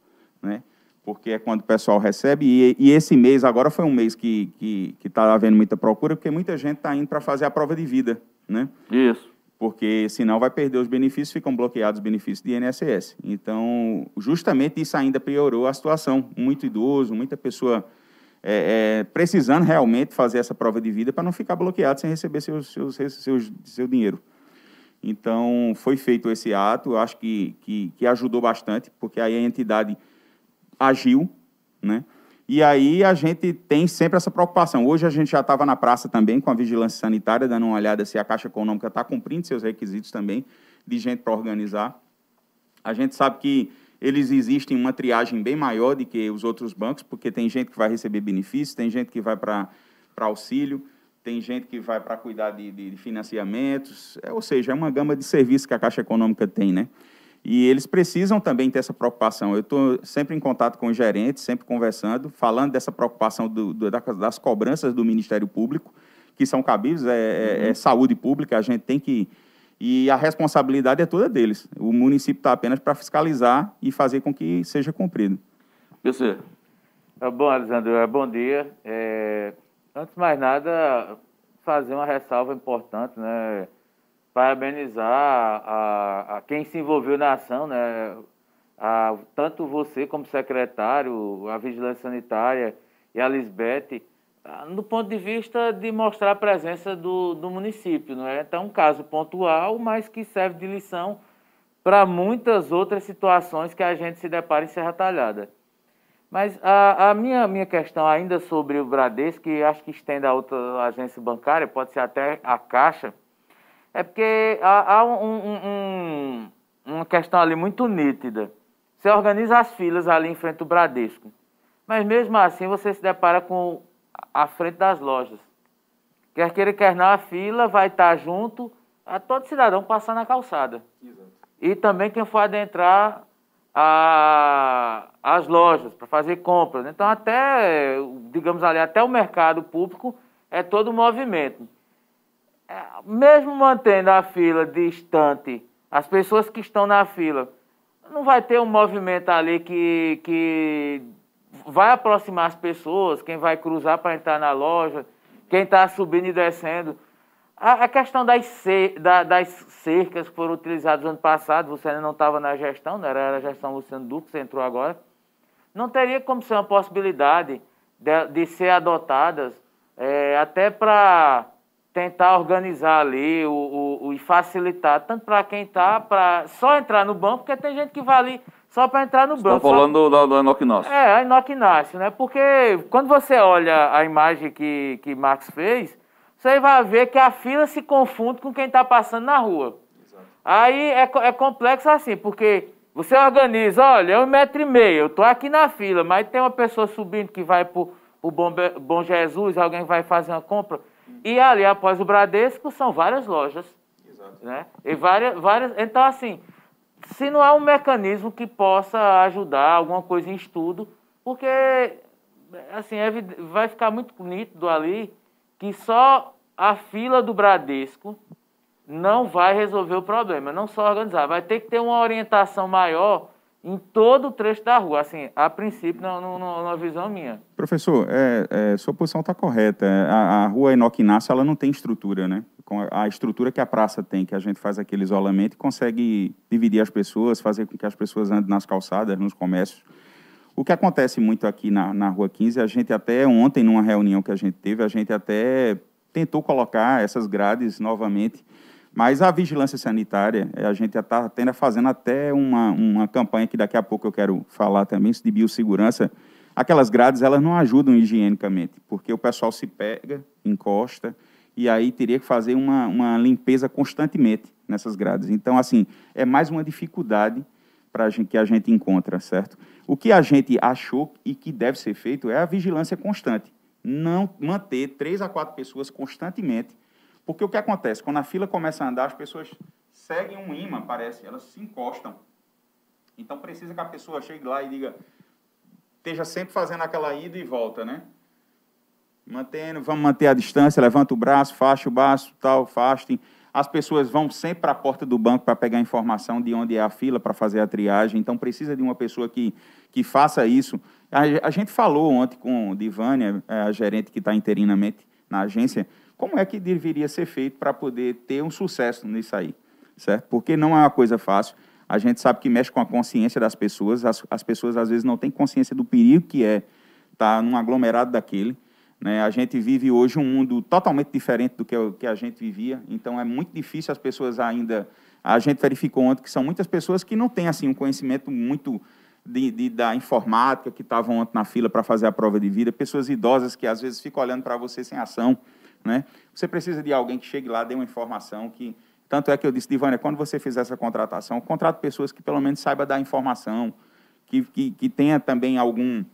Né? porque é quando o pessoal recebe, e, e esse mês agora foi um mês que está que, que tá havendo muita procura, porque muita gente está indo para fazer a prova de vida, né? Isso. Porque senão vai perder os benefícios, ficam bloqueados os benefícios de INSS. Então, justamente isso ainda piorou a situação. Muito idoso, muita pessoa é, é, precisando realmente fazer essa prova de vida para não ficar bloqueado sem receber seus, seus, seus, seu dinheiro. Então, foi feito esse ato, eu acho que, que, que ajudou bastante, porque aí a entidade agiu, né? E aí a gente tem sempre essa preocupação. Hoje a gente já estava na praça também com a vigilância sanitária, dando uma olhada se a Caixa Econômica está cumprindo seus requisitos também de gente para organizar. A gente sabe que eles existem uma triagem bem maior do que os outros bancos, porque tem gente que vai receber benefícios, tem gente que vai para auxílio, tem gente que vai para cuidar de, de, financiamentos, é, ou seja, é uma gama de serviços que a Caixa Econômica tem, né? E eles precisam também ter essa preocupação. Eu estou sempre em contato com os gerentes, sempre conversando, falando dessa preocupação do, do, das cobranças do Ministério Público, que são cabíveis, é, é, é, uhum. saúde pública, a gente tem que. E a responsabilidade é toda deles. O município está apenas para fiscalizar e fazer com que seja cumprido. Você. É bom, Alexandre, é bom dia. É, antes de mais nada, fazer uma ressalva importante, né? parabenizar a, a, quem se envolveu na ação, né? A, tanto você como secretário, a Vigilância Sanitária e a Lisbeth, no ponto de vista de mostrar a presença do, do município. Não é? Então, um caso pontual, mas que serve de lição para muitas outras situações que a gente se depara em Serra Talhada. Mas a, a, minha, minha questão ainda sobre o Bradesco, que acho que estende a outra agência bancária, pode ser até a Caixa, é porque há, há um, um, uma questão ali muito nítida. Você organiza as filas ali em frente ao Bradesco. Mas mesmo assim você se depara com a frente das lojas. Quer queira, quer não, a fila vai estar junto a todo cidadão passar na calçada. Exato. E também quem for adentrar a, as lojas para fazer compras. Então, até, digamos ali, até o mercado público é todo movimento mesmo mantendo a fila distante, as pessoas que estão na fila, não vai ter um movimento ali que, que vai aproximar as pessoas, quem vai cruzar para entrar na loja, quem está subindo e descendo. A, a questão das, cer da, das cercas que foram utilizadas no ano passado, você ainda não estava na gestão, né? era a gestão Luciano Duque, você entrou agora. Não teria como ser uma possibilidade de, de ser adotadas é, até para tentar organizar ali o, o, o e facilitar, tanto para quem está, para só entrar no banco, porque tem gente que vai ali só para entrar no banco. Está falando só... do, do Enoque Inácio. É, a Enoque Inácio, né? Porque quando você olha a imagem que, que Max fez, você vai ver que a fila se confunde com quem está passando na rua. Exato. Aí é, é complexo assim, porque você organiza, olha, é um metro e meio, eu estou aqui na fila, mas tem uma pessoa subindo que vai para o Bom, Bom Jesus, alguém vai fazer uma compra. E ali, após o Bradesco, são várias lojas. Exato. Né? E várias, várias. Então, assim, se não há um mecanismo que possa ajudar, alguma coisa em estudo, porque assim, é, vai ficar muito nítido ali que só a fila do Bradesco não vai resolver o problema, não só organizar, vai ter que ter uma orientação maior em todo o trecho da rua, assim, a princípio, na, visão minha. Professor, é, é, sua posição está correta. A, a rua Enoque Inácio, ela não tem estrutura, né? Com a, estrutura que a praça tem, que a gente faz aquele isolamento e consegue dividir as pessoas, fazer com que as pessoas andem nas calçadas, nos comércios. O que acontece muito aqui na, na Rua 15, a gente até ontem, numa reunião que a gente teve, a gente até tentou colocar essas grades novamente, mas a vigilância sanitária, eh, a gente está tendo, fazendo até uma, uma campanha que daqui a pouco eu quero falar também, de biossegurança. Aquelas grades, elas não ajudam higienicamente, porque o pessoal se pega, encosta, e aí teria que fazer uma, uma limpeza constantemente nessas grades. Então, assim, é mais uma dificuldade pra gente, que a gente encontra, certo? O que a gente achou e que deve ser feito é a vigilância constante. Não manter três a quatro pessoas constantemente. Porque o que acontece? Quando a fila começa a andar, as pessoas seguem um imã, parece, elas se encostam. Então precisa que a pessoa chegue lá e diga, esteja sempre fazendo aquela ida e volta, né? Mantendo, vamos manter a distância, levanta o braço, facha o braço, tal, fastem. As pessoas vão sempre para a porta do banco para pegar informação de onde é a fila para fazer a triagem. Então precisa de uma pessoa que, que faça isso. A, a gente falou ontem com Divânia, é, a gerente que está interinamente na agência, como é que deveria ser feito para poder ter um sucesso nisso aí, certo? Porque não é uma coisa fácil. A gente sabe que mexe com a consciência das pessoas. As, as pessoas às vezes não têm consciência do perigo que é estar tá num aglomerado daquele. Né? A gente vive hoje um mundo totalmente diferente do que, que a gente vivia, então é muito difícil as pessoas ainda. A gente verificou ontem que são muitas pessoas que não têm assim um conhecimento muito de, de, da informática, que estavam ontem na fila para fazer a prova de vida, pessoas idosas que às vezes ficam olhando para você sem ação. Né? Você precisa de alguém que chegue lá, dê uma informação que. Tanto é que eu disse, Divânia, quando você fizer essa contratação, contrate pessoas que pelo menos saiba dar informação, que, que, que tenha também algum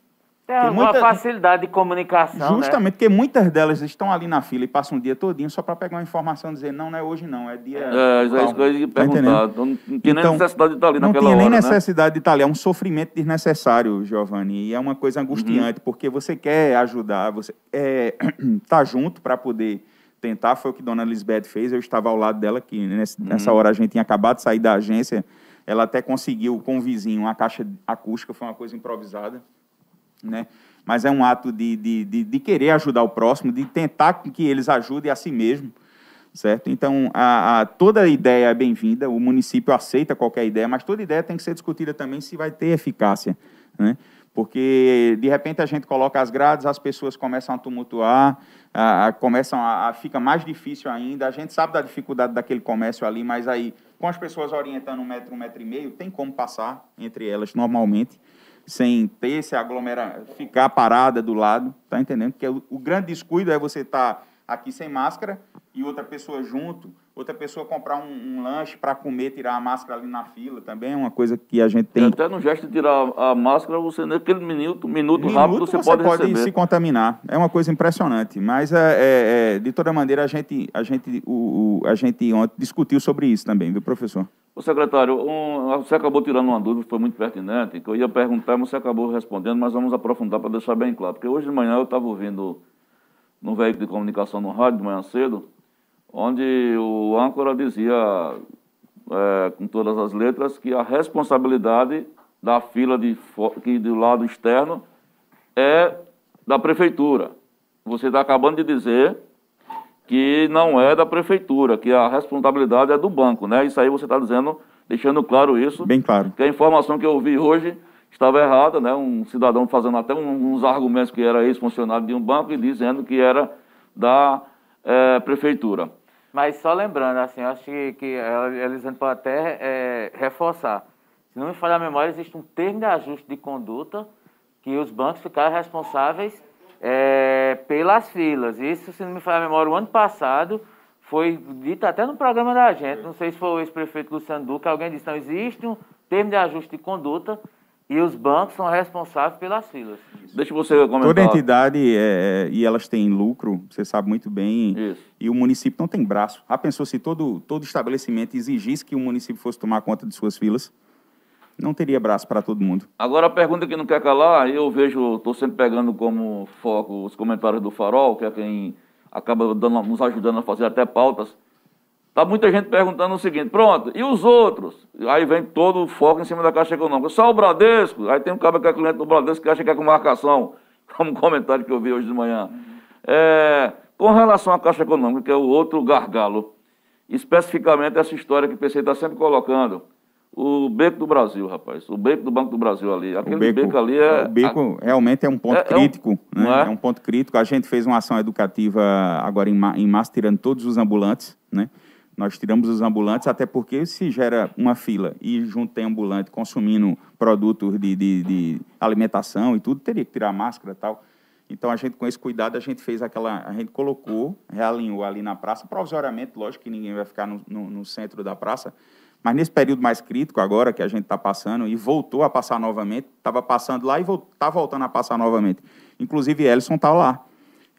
tem uma muita... facilidade de comunicação. Né? Justamente, né? porque muitas delas estão ali na fila e passam um dia todinho só para pegar uma informação e dizer, não, não é hoje não, é dia. É, já é isso que perguntar. Tá não, não tinha então, nem necessidade de estar ali naquela hora. Não tinha nem né? necessidade né? de estar ali, é um sofrimento desnecessário, Giovanni. E é uma coisa angustiante, uhum. porque você quer ajudar, você é, tá junto para poder tentar. Foi o que Dona Lisbeth fez, eu estava ao lado dela, que nessa, uhum. nessa hora a gente tinha acabado de sair da agência. Ela até conseguiu com o vizinho uma caixa acústica, foi uma coisa improvisada. Né? mas é um ato de, de, de, de querer ajudar o próximo, de tentar que eles ajudem a si mesmo, certo? Então, a, a, toda ideia é bem-vinda, o município aceita qualquer ideia, mas toda ideia tem que ser discutida também se vai ter eficácia, né? Porque, de repente, a gente coloca as grades, as pessoas começam a tumultuar, a, começam a, fica mais difícil ainda, a gente sabe da dificuldade daquele comércio ali, mas aí, com as pessoas orientando um metro, um metro e meio, tem como passar entre elas normalmente, sem ter esse aglomerar, ficar parada do lado, tá entendendo? Porque o, o grande descuido é você estar tá aqui sem máscara e outra pessoa junto, outra pessoa comprar um, um lanche para comer, tirar a máscara ali na fila, também é uma coisa que a gente tem. E até no gesto de tirar a máscara, você naquele minuto, minuto, minuto rápido, você, você pode, pode receber. se contaminar. É uma coisa impressionante. Mas é, é, é, de toda maneira a gente a gente o, o, a gente ontem discutiu sobre isso também, viu, professor? O secretário, um, você acabou tirando uma dúvida, foi muito pertinente, que eu ia perguntar, mas você acabou respondendo, mas vamos aprofundar para deixar bem claro. Porque hoje de manhã eu estava ouvindo no veículo de comunicação no rádio de manhã cedo, onde o âncora dizia, é, com todas as letras, que a responsabilidade da fila de, que do lado externo é da prefeitura. Você está acabando de dizer que não é da prefeitura, que a responsabilidade é do banco, né? Isso aí você está dizendo, deixando claro isso. Bem claro. Que a informação que eu ouvi hoje estava errada, né? Um cidadão fazendo até uns argumentos que era ex-funcionário de um banco e dizendo que era da é, prefeitura. Mas só lembrando, assim, acho que, que a Elisandro pode até é, reforçar. Se não me falha a memória, existe um termo de ajuste de conduta que os bancos ficaram responsáveis é, pelas filas. Isso, se não me falha a memória, o ano passado foi dito até no programa da gente, não sei se foi o ex-prefeito Luciano Duque, alguém disse, não, existe um termo de ajuste de conduta e os bancos são responsáveis pelas filas. Deixa você comentar. Toda entidade, é, é, e elas têm lucro, você sabe muito bem, Isso. e o município não tem braço. Já pensou se todo, todo estabelecimento exigisse que o município fosse tomar conta de suas filas? Não teria braço para todo mundo. Agora, a pergunta que não quer calar, eu vejo, estou sempre pegando como foco os comentários do Farol, que é quem acaba dando, nos ajudando a fazer até pautas. Está muita gente perguntando o seguinte, pronto, e os outros? Aí vem todo o foco em cima da Caixa Econômica. Só o Bradesco? Aí tem um cara que é cliente do Bradesco que acha que é com marcação, como um comentário que eu vi hoje de manhã. É, com relação à Caixa Econômica, que é o outro gargalo, especificamente essa história que o PC está sempre colocando, o Beco do Brasil, rapaz. O Beco do Banco do Brasil ali. Aquele beco, beco, ali é. O beco a... realmente é um ponto é, crítico. É um, né? é? é? um ponto crítico. A gente fez uma ação educativa agora em, em março, tirando todos os ambulantes, né? Nós tiramos os ambulantes, até porque se gera uma fila e junto tem ambulante consumindo produtos de, de, de alimentação e tudo, teria que tirar a máscara e tal. Então, a gente, com esse cuidado, a gente fez aquela. A gente colocou, realinhou ali na praça, provisoriamente, lógico que ninguém vai ficar no, no, no centro da praça, Mas nesse período mais crítico agora que a gente está passando e voltou a passar novamente, estava passando lá e está voltando a passar novamente. Inclusive, Ellison está lá.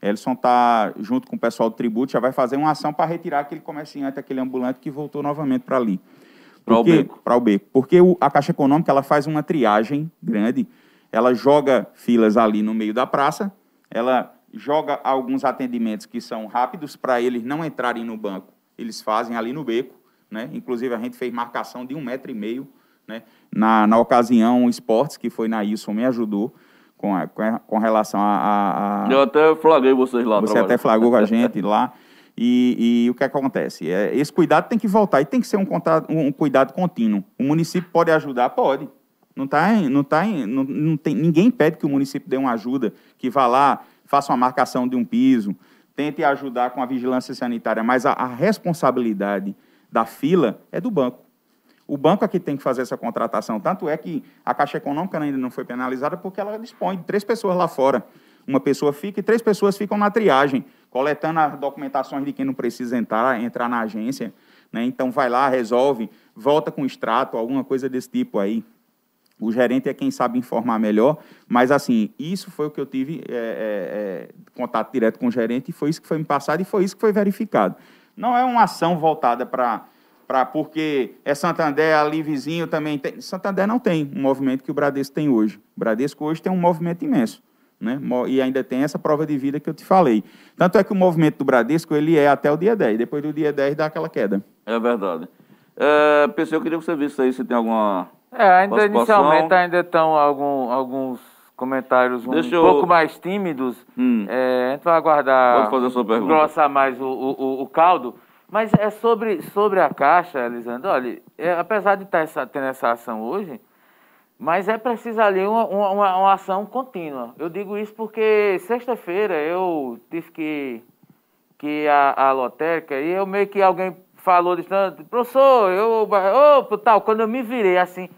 Ellison está junto com o pessoal do tributo, já vai fazer uma ação para retirar aquele comerciante, aquele ambulante que voltou novamente para ali. Para o beco. Para o beco. Porque o, a Caixa Econômica ela faz uma triagem grande, ela joga filas ali no meio da praça, ela joga alguns atendimentos que são rápidos para eles não entrarem no banco, eles fazem ali no beco, né? Inclusive a gente fez marcação de um metro e meio, né? Na, na ocasião, o Esportes, que foi na Ilson, me ajudou com, a, com relação a, a, Eu até flagrei vocês lá. Você até flagrou com a gente lá. E, e, o que acontece? É, esse cuidado tem que voltar e tem que ser um, contato, um cuidado contínuo. O município pode ajudar? Pode. Não tá, não tá, não, não tem, ninguém pede que o município dê uma ajuda, que vá lá, faça uma marcação de um piso, tente ajudar com a vigilância sanitária, mas a, a responsabilidade da fila é do banco. O banco aqui tem que fazer essa contratação. Tanto é que a Caixa Econômica ainda não foi penalizada porque ela dispõe de três pessoas lá fora. Uma pessoa fica e três pessoas ficam na triagem, coletando as documentações de quem não precisa entrar, entrar na agência. Né? Então, vai lá, resolve, volta com extrato, alguma coisa desse tipo aí. O gerente é quem sabe informar melhor, mas assim, isso foi o que eu tive é, é, é, contato direto com o gerente, e foi isso que foi me passado e foi isso que foi verificado. Não é uma ação voltada para. Pra, porque é Santander, ali vizinho também tem. Santander não tem um movimento que o Bradesco tem hoje. O Bradesco hoje tem um movimento imenso. Né? E ainda tem essa prova de vida que eu te falei. Tanto é que o movimento do Bradesco ele é até o dia 10. Depois do dia 10 dá aquela queda. É verdade. É, PC, eu queria que você visse aí se tem alguma. É, ainda inicialmente ainda estão algum, alguns comentários um Deixa pouco eu... mais tímidos. Hum. É, a gente vai aguardar. Pode fazer a sua pergunta. Grossar mais o, o, o, caldo. Mas é sobre, sobre a Caixa, Elisandro. Olha, é, apesar de estar tá essa, tendo essa ação hoje, mas é preciso ali uma, uma, uma ação contínua. Eu digo isso porque sexta-feira eu tive que, que à lotérica e eu meio que alguém falou, disse, professor, eu, oh, tal, quando eu me virei assim,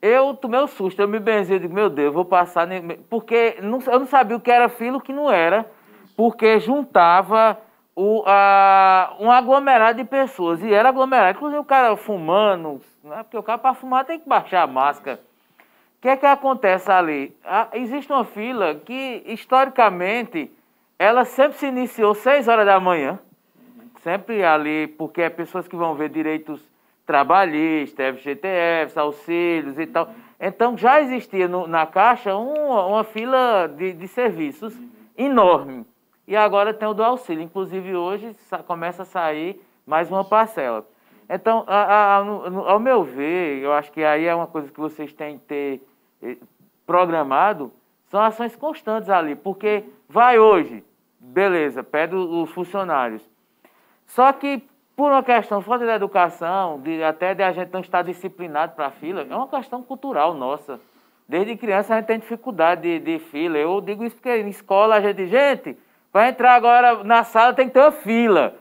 eu tomei um susto, eu me benzei, digo, meu Deus, vou passar, porque não, eu não sabia o que era fila o que não era, porque juntava o, a, um aglomerado de pessoas, e era aglomerado, inclusive o cara fumando, né, porque o cara para fumar tem que baixar a máscara. O que é que acontece ali? existe uma fila que, historicamente, ela sempre se iniciou 6 horas da manhã, sempre ali, porque é pessoas que vão ver direitos trabalhistas, FGTFs, auxílios e tal. Então já existia no, na Caixa uma, uma fila de, de serviços enorme. E agora tem o do auxílio. Inclusive hoje começa a sair mais uma parcela. Então, a, a, ao meu ver, eu acho que aí é uma coisa que vocês têm que ter eh, programado, são ações constantes ali, porque vai hoje, beleza, pede os funcionários. Só que por uma questão falta de educação, de, até de a gente não estar disciplinado para a fila, é uma questão cultural nossa. Desde criança a gente tem dificuldade de, de fila. Eu digo isso porque em escola a gente diz, gente, para entrar agora na sala tem que ter uma fila.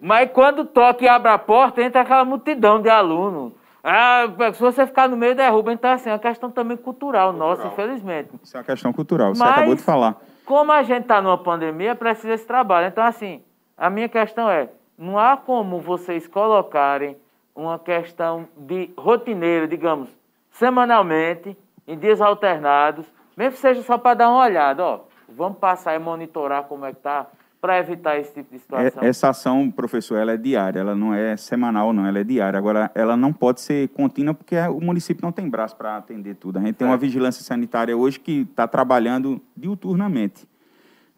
Mas quando toca e abre a porta, entra aquela multidão de alunos. Ah, se você ficar no meio, derruba. Então, assim, é uma questão também cultural, cultural. nossa, infelizmente. Isso é uma questão cultural, você Mas, acabou de falar. Como a gente está numa pandemia, precisa esse trabalho. Então, assim, a minha questão é, não há como vocês colocarem uma questão de rotineiro, digamos, semanalmente, em dias alternados, mesmo que seja só para dar uma olhada, ó, vamos passar e monitorar como é que está, para evitar esse tipo de situação? Essa ação, professor, ela é diária, ela não é semanal, não, ela é diária. Agora, ela não pode ser contínua porque o município não tem braço para atender tudo. A gente tem uma vigilância sanitária hoje que está trabalhando diuturnamente.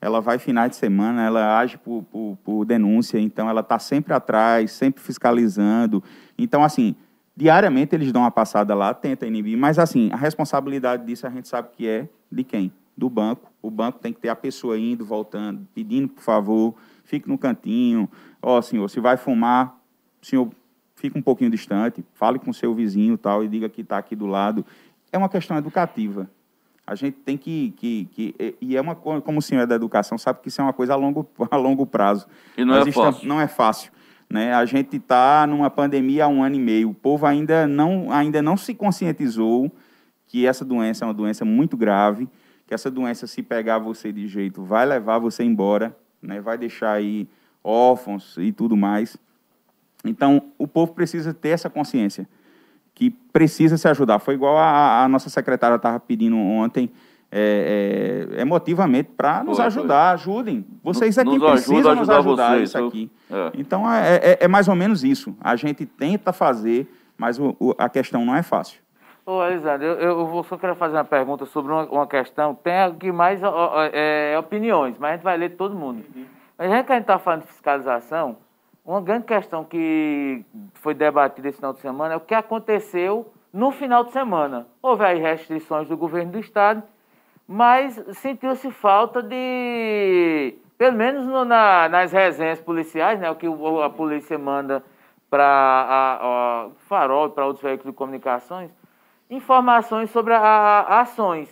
Ela vai finais de semana, ela age por, por, por denúncia, então ela está sempre atrás, sempre fiscalizando. Então, assim, diariamente eles dão uma passada lá, tenta inibir, mas assim, a responsabilidade disso a gente sabe que é de quem? do banco. O banco tem que ter a pessoa indo, voltando, pedindo, por favor, fique no cantinho. Ó, oh, senhor, se vai fumar, senhor, fique um pouquinho distante, fale com seu vizinho tal, e diga que está aqui do lado. É uma questão educativa. A gente tem que, que, que, E é uma como o senhor é da educação, sabe que isso é uma coisa a longo, a longo prazo. E não é fácil. Não é fácil. Né? A gente está numa pandemia há um ano e meio. O povo ainda não, ainda não se conscientizou que essa doença é uma doença muito grave que essa doença, se pegar você de jeito, vai levar você embora, né? vai deixar aí órfãos e tudo mais. Então, o povo precisa ter essa consciência, que precisa se ajudar. Foi igual a, a nossa secretária estava pedindo ontem, é, é, emotivamente, para nos ajudar. Foi. Ajudem. Vocês aqui nos precisam nos ajudar vocês, isso aqui. É. Então, é, é, é, mais ou menos isso. A gente tenta fazer, mas o, o, a questão não é fácil. Ô, Elisandro, eu, eu só quero fazer uma pergunta sobre uma, uma questão. Tem aqui mais é, opiniões, mas a gente vai ler todo mundo. Mas já que a gente está falando de fiscalização, uma grande questão que foi debatida esse final de semana é o que aconteceu no final de semana. Houve aí restrições do governo do Estado, mas sentiu-se falta de, pelo menos no, na, nas resenhas policiais, né, o que a polícia manda para Farol e para outros veículos de comunicações, informações sobre a, a, ações.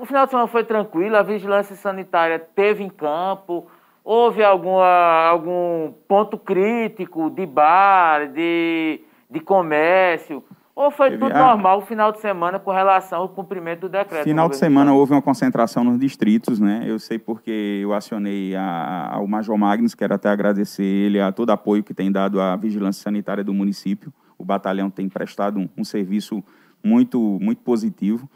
O final de semana foi tranquilo, a vigilância sanitária teve em campo, houve alguma, algum ponto crítico de bar, de, de comércio, ou foi teve tudo a... normal o final de semana com relação ao cumprimento do decreto? Final de semana houve uma concentração nos distritos, né? Eu sei porque eu acionei a, ao Major Magnus, quero até agradecer ele a todo apoio que tem dado à vigilância sanitária do município. O batalhão tem prestado um, um serviço muito, muito positivo,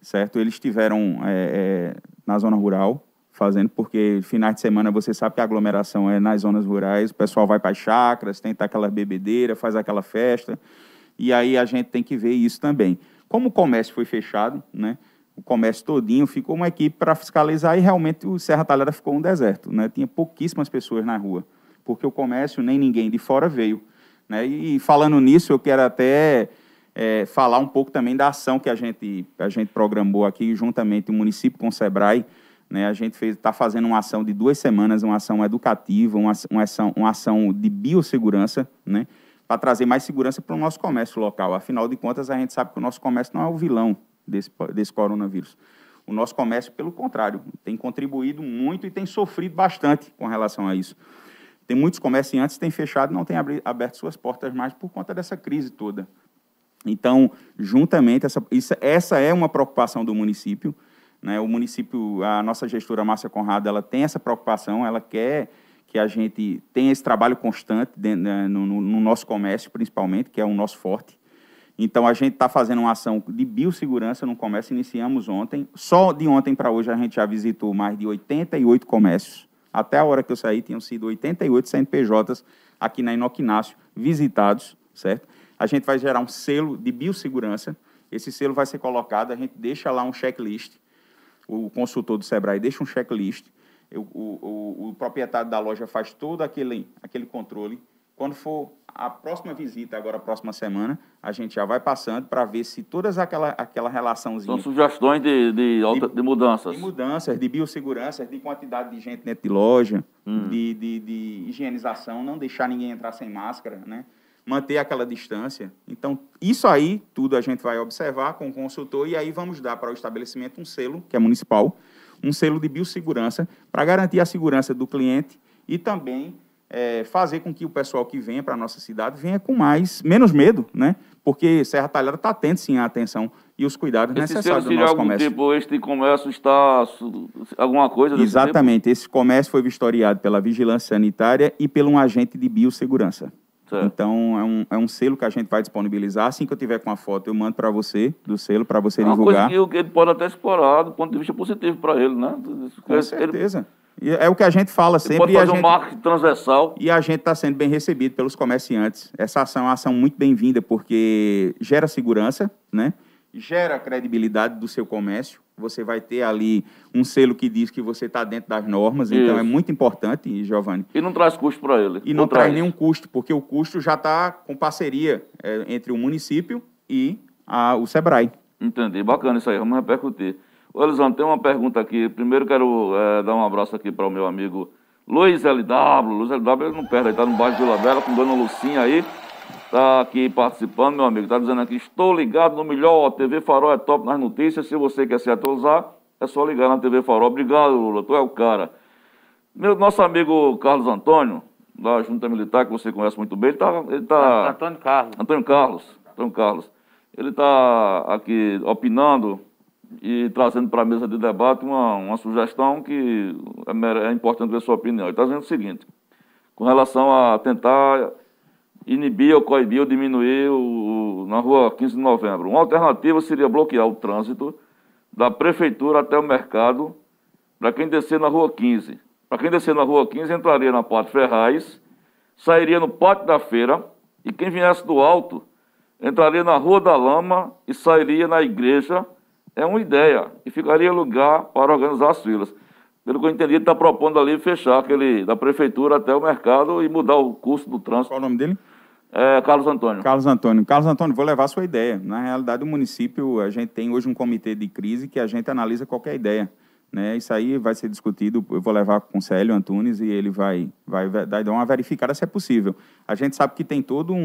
certo? Eles estiveram é, é, na zona rural fazendo, porque finais de semana você sabe que a aglomeração é nas zonas rurais, o pessoal vai para as chácaras, tenta aquela bebedeira, faz aquela festa, e aí a gente tem que ver isso também. Como o comércio foi fechado, né? O comércio todinho ficou uma equipe para fiscalizar e realmente o Serra Talhada ficou um deserto, né? Tinha pouquíssimas pessoas na rua, porque o comércio nem ninguém de fora veio, né? E falando nisso, eu quero até é, falar um pouco também da ação que a gente, a gente programou aqui, juntamente o município com o SEBRAE. Né, a gente está fazendo uma ação de duas semanas, uma ação educativa, uma, uma, ação, uma ação de biossegurança, né, para trazer mais segurança para o nosso comércio local. Afinal de contas, a gente sabe que o nosso comércio não é o vilão desse, desse coronavírus. O nosso comércio, pelo contrário, tem contribuído muito e tem sofrido bastante com relação a isso. Tem muitos comerciantes que têm fechado não têm aberto suas portas mais por conta dessa crise toda. Então, juntamente, essa, isso, essa é uma preocupação do município. Né? O município, a nossa gestora Márcia Conrado, ela tem essa preocupação, ela quer que a gente tenha esse trabalho constante dentro, né, no, no, nosso comércio, principalmente, que é o nosso forte. Então, a gente está fazendo uma ação de biossegurança no comércio, iniciamos ontem. Só de ontem para hoje a gente já visitou mais de 88 comércios. Até a hora que eu saí, tinham sido 88 CNPJs aqui na Inoquinácio visitados, certo? A gente vai gerar um selo de biossegurança. Esse selo vai ser colocado, a gente deixa lá um checklist. O consultor do Sebrae deixa um checklist. O, o, o, proprietário da loja faz todo aquele, aquele controle. Quando for a próxima visita, agora a próxima semana, a gente já vai passando para ver se todas aquela, aquela relaçãozinha... São sugestões de, de, alta, de, de, mudanças. De mudanças, de biossegurança, de quantidade de gente dentro de loja, hum. de, de, de higienização, não deixar ninguém entrar sem máscara, né? Manter aquela distância. Então, isso aí, tudo a gente vai observar com o consultor e aí vamos dar para o estabelecimento um selo, que é municipal, um selo de biossegurança, para garantir a segurança do cliente e também é, fazer com que o pessoal que venha para a nossa cidade venha com mais, menos medo, né? Porque Serra Talhada está atento, sim, à atenção e os cuidados esse necessários do nosso comércio. Tipo, este comércio está alguma coisa Exatamente. Tipo? Esse comércio foi vistoriado pela Vigilância Sanitária e por um agente de biossegurança. Certo. Então, é um, é um selo que a gente vai disponibilizar. Assim que eu tiver com a foto, eu mando para você, do selo, para você é uma divulgar. Coisa que ele pode até explorar do ponto de vista positivo para ele, né? Com ele, certeza. E é o que a gente fala sempre. Pode fazer gente, um marketing transversal. E a gente está sendo bem recebido pelos comerciantes. Essa ação é uma ação muito bem-vinda, porque gera segurança, né? Gera credibilidade do seu comércio. Você vai ter ali um selo que diz que você está dentro das normas, Isso. então é muito importante, Giovanni. E não traz custo para ele. E não, não traz. traz nenhum custo, porque o custo já está com parceria é, entre o município e a, o SEBRAE. Entendi, bacana isso aí, vamos repercutir. Ô, Elisandro, tem uma pergunta aqui. Primeiro quero é, dar um abraço aqui para o meu amigo Luiz LW. Luiz LW, ele não perde, ele está no bairro de Vila Bela com Dona Lucinha aí está aqui participando, meu amigo, está dizendo aqui, estou ligado no melhor, TV Farol é top nas notícias, se você quer se atualizar, é só ligar na TV Farol. Obrigado, Lula, tu é o cara. Meu, nosso amigo Carlos Antônio, da Junta Militar, que você conhece muito bem, ele está... Ele tá, Antônio Carlos. Antônio Carlos, Antônio Carlos. Ele está aqui opinando e trazendo para a mesa de debate uma, uma sugestão que é, é importante ver sua opinião. Ele está dizendo o seguinte, com relação a tentar inibir ou coibir ou diminuir o, na rua 15 de novembro. Uma alternativa seria bloquear o trânsito da prefeitura até o mercado para quem descer na rua 15. Para quem descer na rua 15, entraria na Pátio Ferraz, sairia no Pátio da Feira, e quem viesse do alto entraria na Rua da Lama e sairia na igreja. É uma ideia, e ficaria lugar para organizar as filas. Pelo que eu entendi, ele está propondo ali fechar aquele da prefeitura até o mercado e mudar o curso do trânsito. Qual o nome dele? É, Carlos Antônio. Carlos Antônio. Carlos Antônio, vou levar a sua ideia. Na realidade, o município, a gente tem hoje um comitê de crise que a gente analisa qualquer ideia. Né? Isso aí vai ser discutido, eu vou levar com o Célio Antunes e ele vai, vai, vai dar uma verificada se é possível. A gente sabe que tem todo um,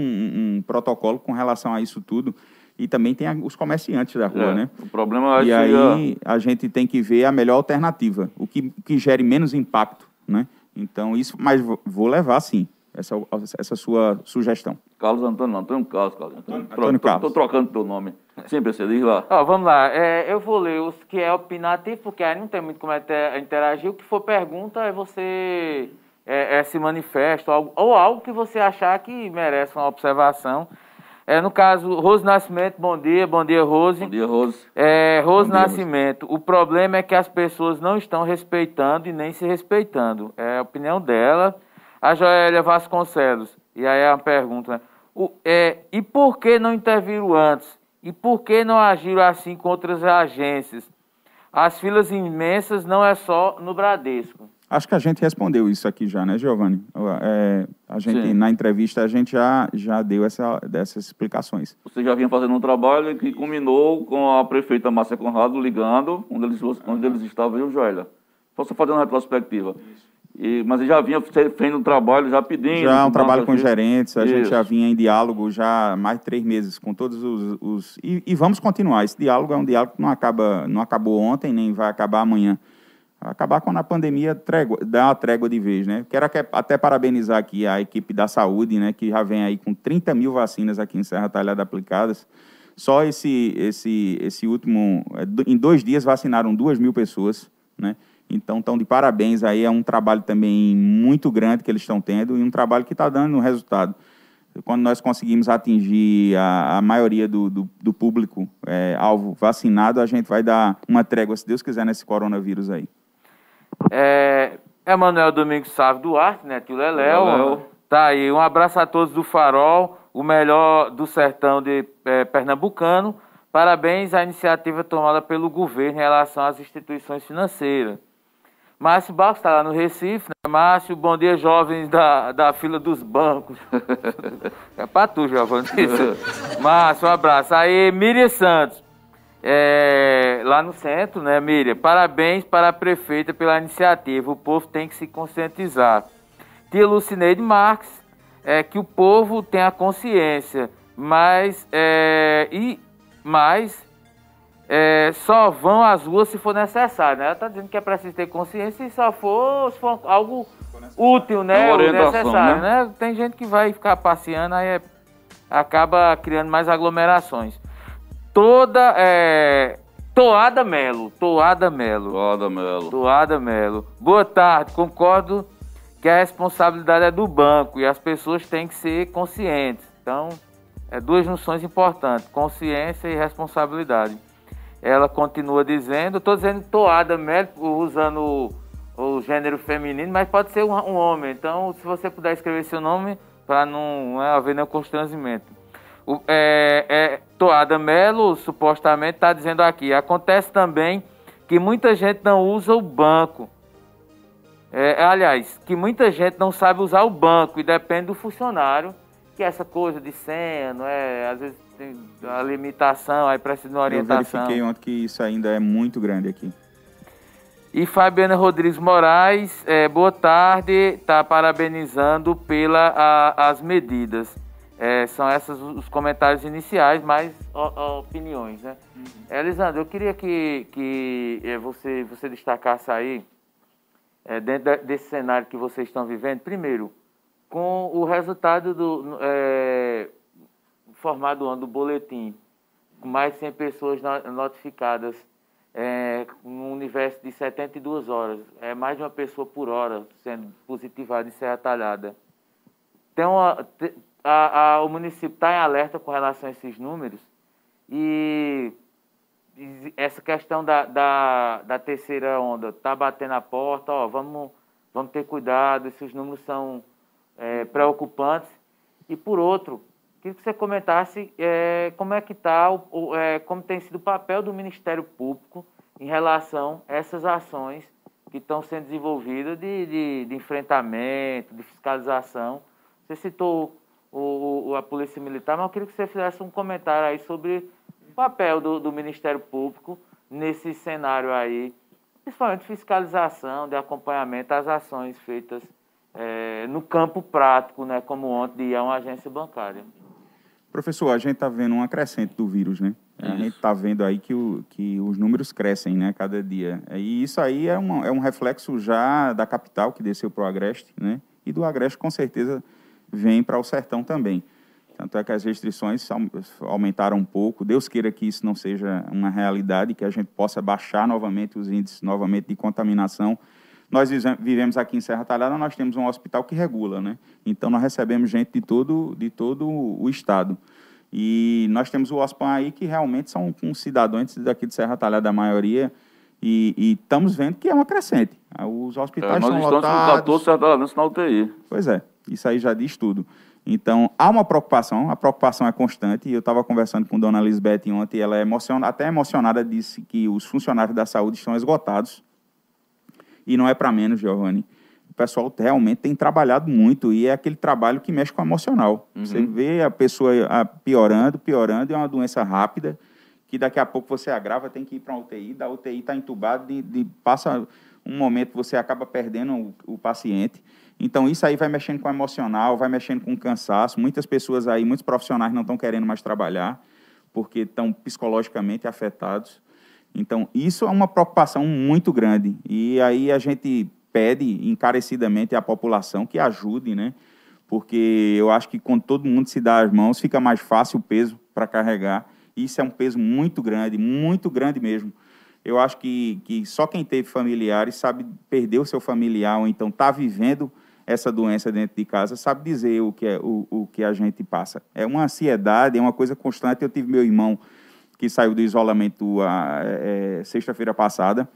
um protocolo com relação a isso tudo e também tem os comerciantes da rua, é, né? O problema é E aí a gente tem que ver a melhor alternativa, o que, que gere menos impacto, né? Então isso, mas vou levar sim essa, essa sua sugestão. Carlos Antônio, não, Antônio Carlos, Carlos. Antônio, Antônio Carlos. Estou trocando teu nome. Sim, você diz lá. Ó, vamos lá, é, eu vou ler os que é opinativo, porque aí não tem muito como interagir. O que for pergunta é você é, é, se manifesta, ou, ou algo que você achar que merece uma observação. É, no caso, Rose Nascimento, bom dia, bom dia, Rose. Bom dia, Rose. É, Rose dia, Nascimento, Rose. o problema é que as pessoas não estão respeitando e nem se respeitando. É a opinião dela. A Joélia Vasconcelos, e aí é uma pergunta, né? o, é, e por que não interviram antes? E por que não agiram assim com outras agências? As filas imensas não é só no Bradesco. Acho que a gente respondeu isso aqui já, né, Giovanni? É, a gente, Sim. na entrevista, a gente já, já deu essa, dessas explicações. Você já vinha fazendo um trabalho que culminou com a prefeita Márcia Conrado ligando, onde eles, onde eles estavam, o Joélia. Posso fazer uma retrospectiva. Isso. E, mas já vinha fazendo um trabalho, já pedindo. Já um trabalho com gerentes, a Isso. gente já vinha em diálogo já há mais de três meses com todos os. os e, e, vamos continuar. Esse diálogo é um diálogo que não, acaba, não acabou ontem, nem vai acabar amanhã. Vai acabar quando a pandemia trégua, dá uma trégua de vez, né? Quero até parabenizar aqui a equipe da saúde, né? Que já vem aí com 30 mil vacinas aqui em Serra Talhada aplicadas. Só esse, esse, esse último. Em dois dias vacinaram duas mil pessoas, né? Então, estão de parabéns aí, é um trabalho também muito grande que eles estão tendo e um trabalho que está dando resultado. Quando nós conseguimos atingir a, a maioria do, do, do público é, alvo vacinado, a gente vai dar uma trégua, se Deus quiser, nesse coronavírus aí. É, Emanuel Domingos Sávio Duarte, né, tio Leléo. Tá aí, um abraço a todos do Farol, o melhor do sertão de é, Pernambucano. Parabéns à iniciativa tomada pelo governo em relação às instituições financeiras. Márcio Barros está lá no Recife, né? Márcio, bom dia, jovens da, da fila dos bancos. é pra tu, Giovanni. Márcio, um abraço. Aí, Miriam Santos, é, lá no centro, né, Miriam? Parabéns para a prefeita pela iniciativa. O povo tem que se conscientizar. Tia Lucineide Marques, é que o povo tem a consciência, mas, é, e, mas é, só vão às ruas se for necessário, né? Ela está dizendo que é preciso ter consciência e só for, se for algo útil, né? necessário, né? né? Tem gente que vai ficar passeando, aí é, acaba criando mais aglomerações. Toda é, Toada Melo, Toada Melo. Toada Melo. Toada Melo. Boa tarde, concordo que a responsabilidade é do banco e as pessoas têm que ser conscientes. Então, é duas noções importantes, consciência e responsabilidade ela continua dizendo, estou dizendo toada médico, usando o, o, gênero feminino, mas pode ser um, um, homem. Então, se você puder escrever seu nome, para não, não é haver nenhum constrangimento. O, é, é, Toada Melo, supostamente, está dizendo aqui, acontece também que muita gente não usa o banco. É, aliás, que muita gente não sabe usar o banco e depende do funcionário, que é essa coisa de senha, não é? Às vezes tem a limitação, aí precisa de uma orientação. Eu verifiquei ontem que isso ainda é muito grande aqui. E Fabiana Rodrigues Moraes, é, boa tarde, está parabenizando pelas as medidas. É, são esses os comentários iniciais, mais opiniões, né? Uhum. Elisandro, eu queria que, que é, você, você destacasse aí, é, dentro desse cenário que vocês estão vivendo, primeiro, com o resultado do, é, formado o ano do boletim, com mais de 100 pessoas notificadas, é, um universo de 72 horas, é mais de uma pessoa por hora sendo positivada em Serra Talhada. Tem uma, a, a, o município está em alerta com relação a esses números e essa questão da, da, da terceira onda está batendo a porta, ó, vamos, vamos ter cuidado, esses números são é, preocupantes. E por outro, queria que você comentasse é, como é que está, é, como tem sido o papel do Ministério Público em relação a essas ações que estão sendo desenvolvidas de, de, de enfrentamento, de fiscalização. Você citou o, o, a Polícia Militar, mas eu queria que você fizesse um comentário aí sobre o papel do, do Ministério Público nesse cenário aí, principalmente de fiscalização, de acompanhamento às ações feitas é, no campo prático, né, como ontem é uma agência bancária. Professor, a gente está vendo um acrescente do vírus, né? Isso. A gente está vendo aí que, o, que os números crescem, né, cada dia. E isso aí é, uma, é um reflexo já da capital que desceu para o Agreste, né? E do Agreste, com certeza, vem para o Sertão também. Tanto é que as restrições aumentaram um pouco. Deus queira que isso não seja uma realidade, que a gente possa baixar novamente os índices novamente de contaminação nós vivemos aqui em Serra Talhada, nós temos um hospital que regula, né? Então nós recebemos gente de todo, de todo o estado. E nós temos o OSPAN aí que realmente são com cidadãos daqui de Serra Talhada, a maioria, e, e, estamos vendo que é uma crescente. Os hospitais é, nós estão lotados. Estamos com 14 na UTI. Pois é, isso aí já diz tudo. Então, há uma preocupação, a preocupação é constante, eu estava conversando com a dona Lisbeth ontem, ela é até emocionada, disse que os funcionários da saúde estão esgotados, e não é para menos, Giovanni. O pessoal realmente tem trabalhado muito e é aquele trabalho que mexe com o emocional. Uhum. Você vê a pessoa piorando, piorando, e é uma doença rápida que daqui a pouco você agrava, tem que ir para uma UTI, da UTI está entubado, de, de, passa um momento você acaba perdendo o, o, paciente. Então isso aí vai mexendo com o emocional, vai mexendo com o cansaço. Muitas pessoas aí, muitos profissionais não estão querendo mais trabalhar porque estão psicologicamente afetados. Então, isso é uma preocupação muito grande. E aí a gente pede encarecidamente à população que ajude, né? Porque eu acho que quando todo mundo se dá as mãos, fica mais fácil o peso para carregar. Isso é um peso muito grande, muito grande mesmo. Eu acho que, que só quem teve familiares sabe perder o seu familiar ou então está vivendo essa doença dentro de casa, sabe dizer o que, é, o, o que a gente passa. É uma ansiedade, é uma coisa constante. Eu tive meu irmão que saiu do isolamento a, é, sexta-feira passada.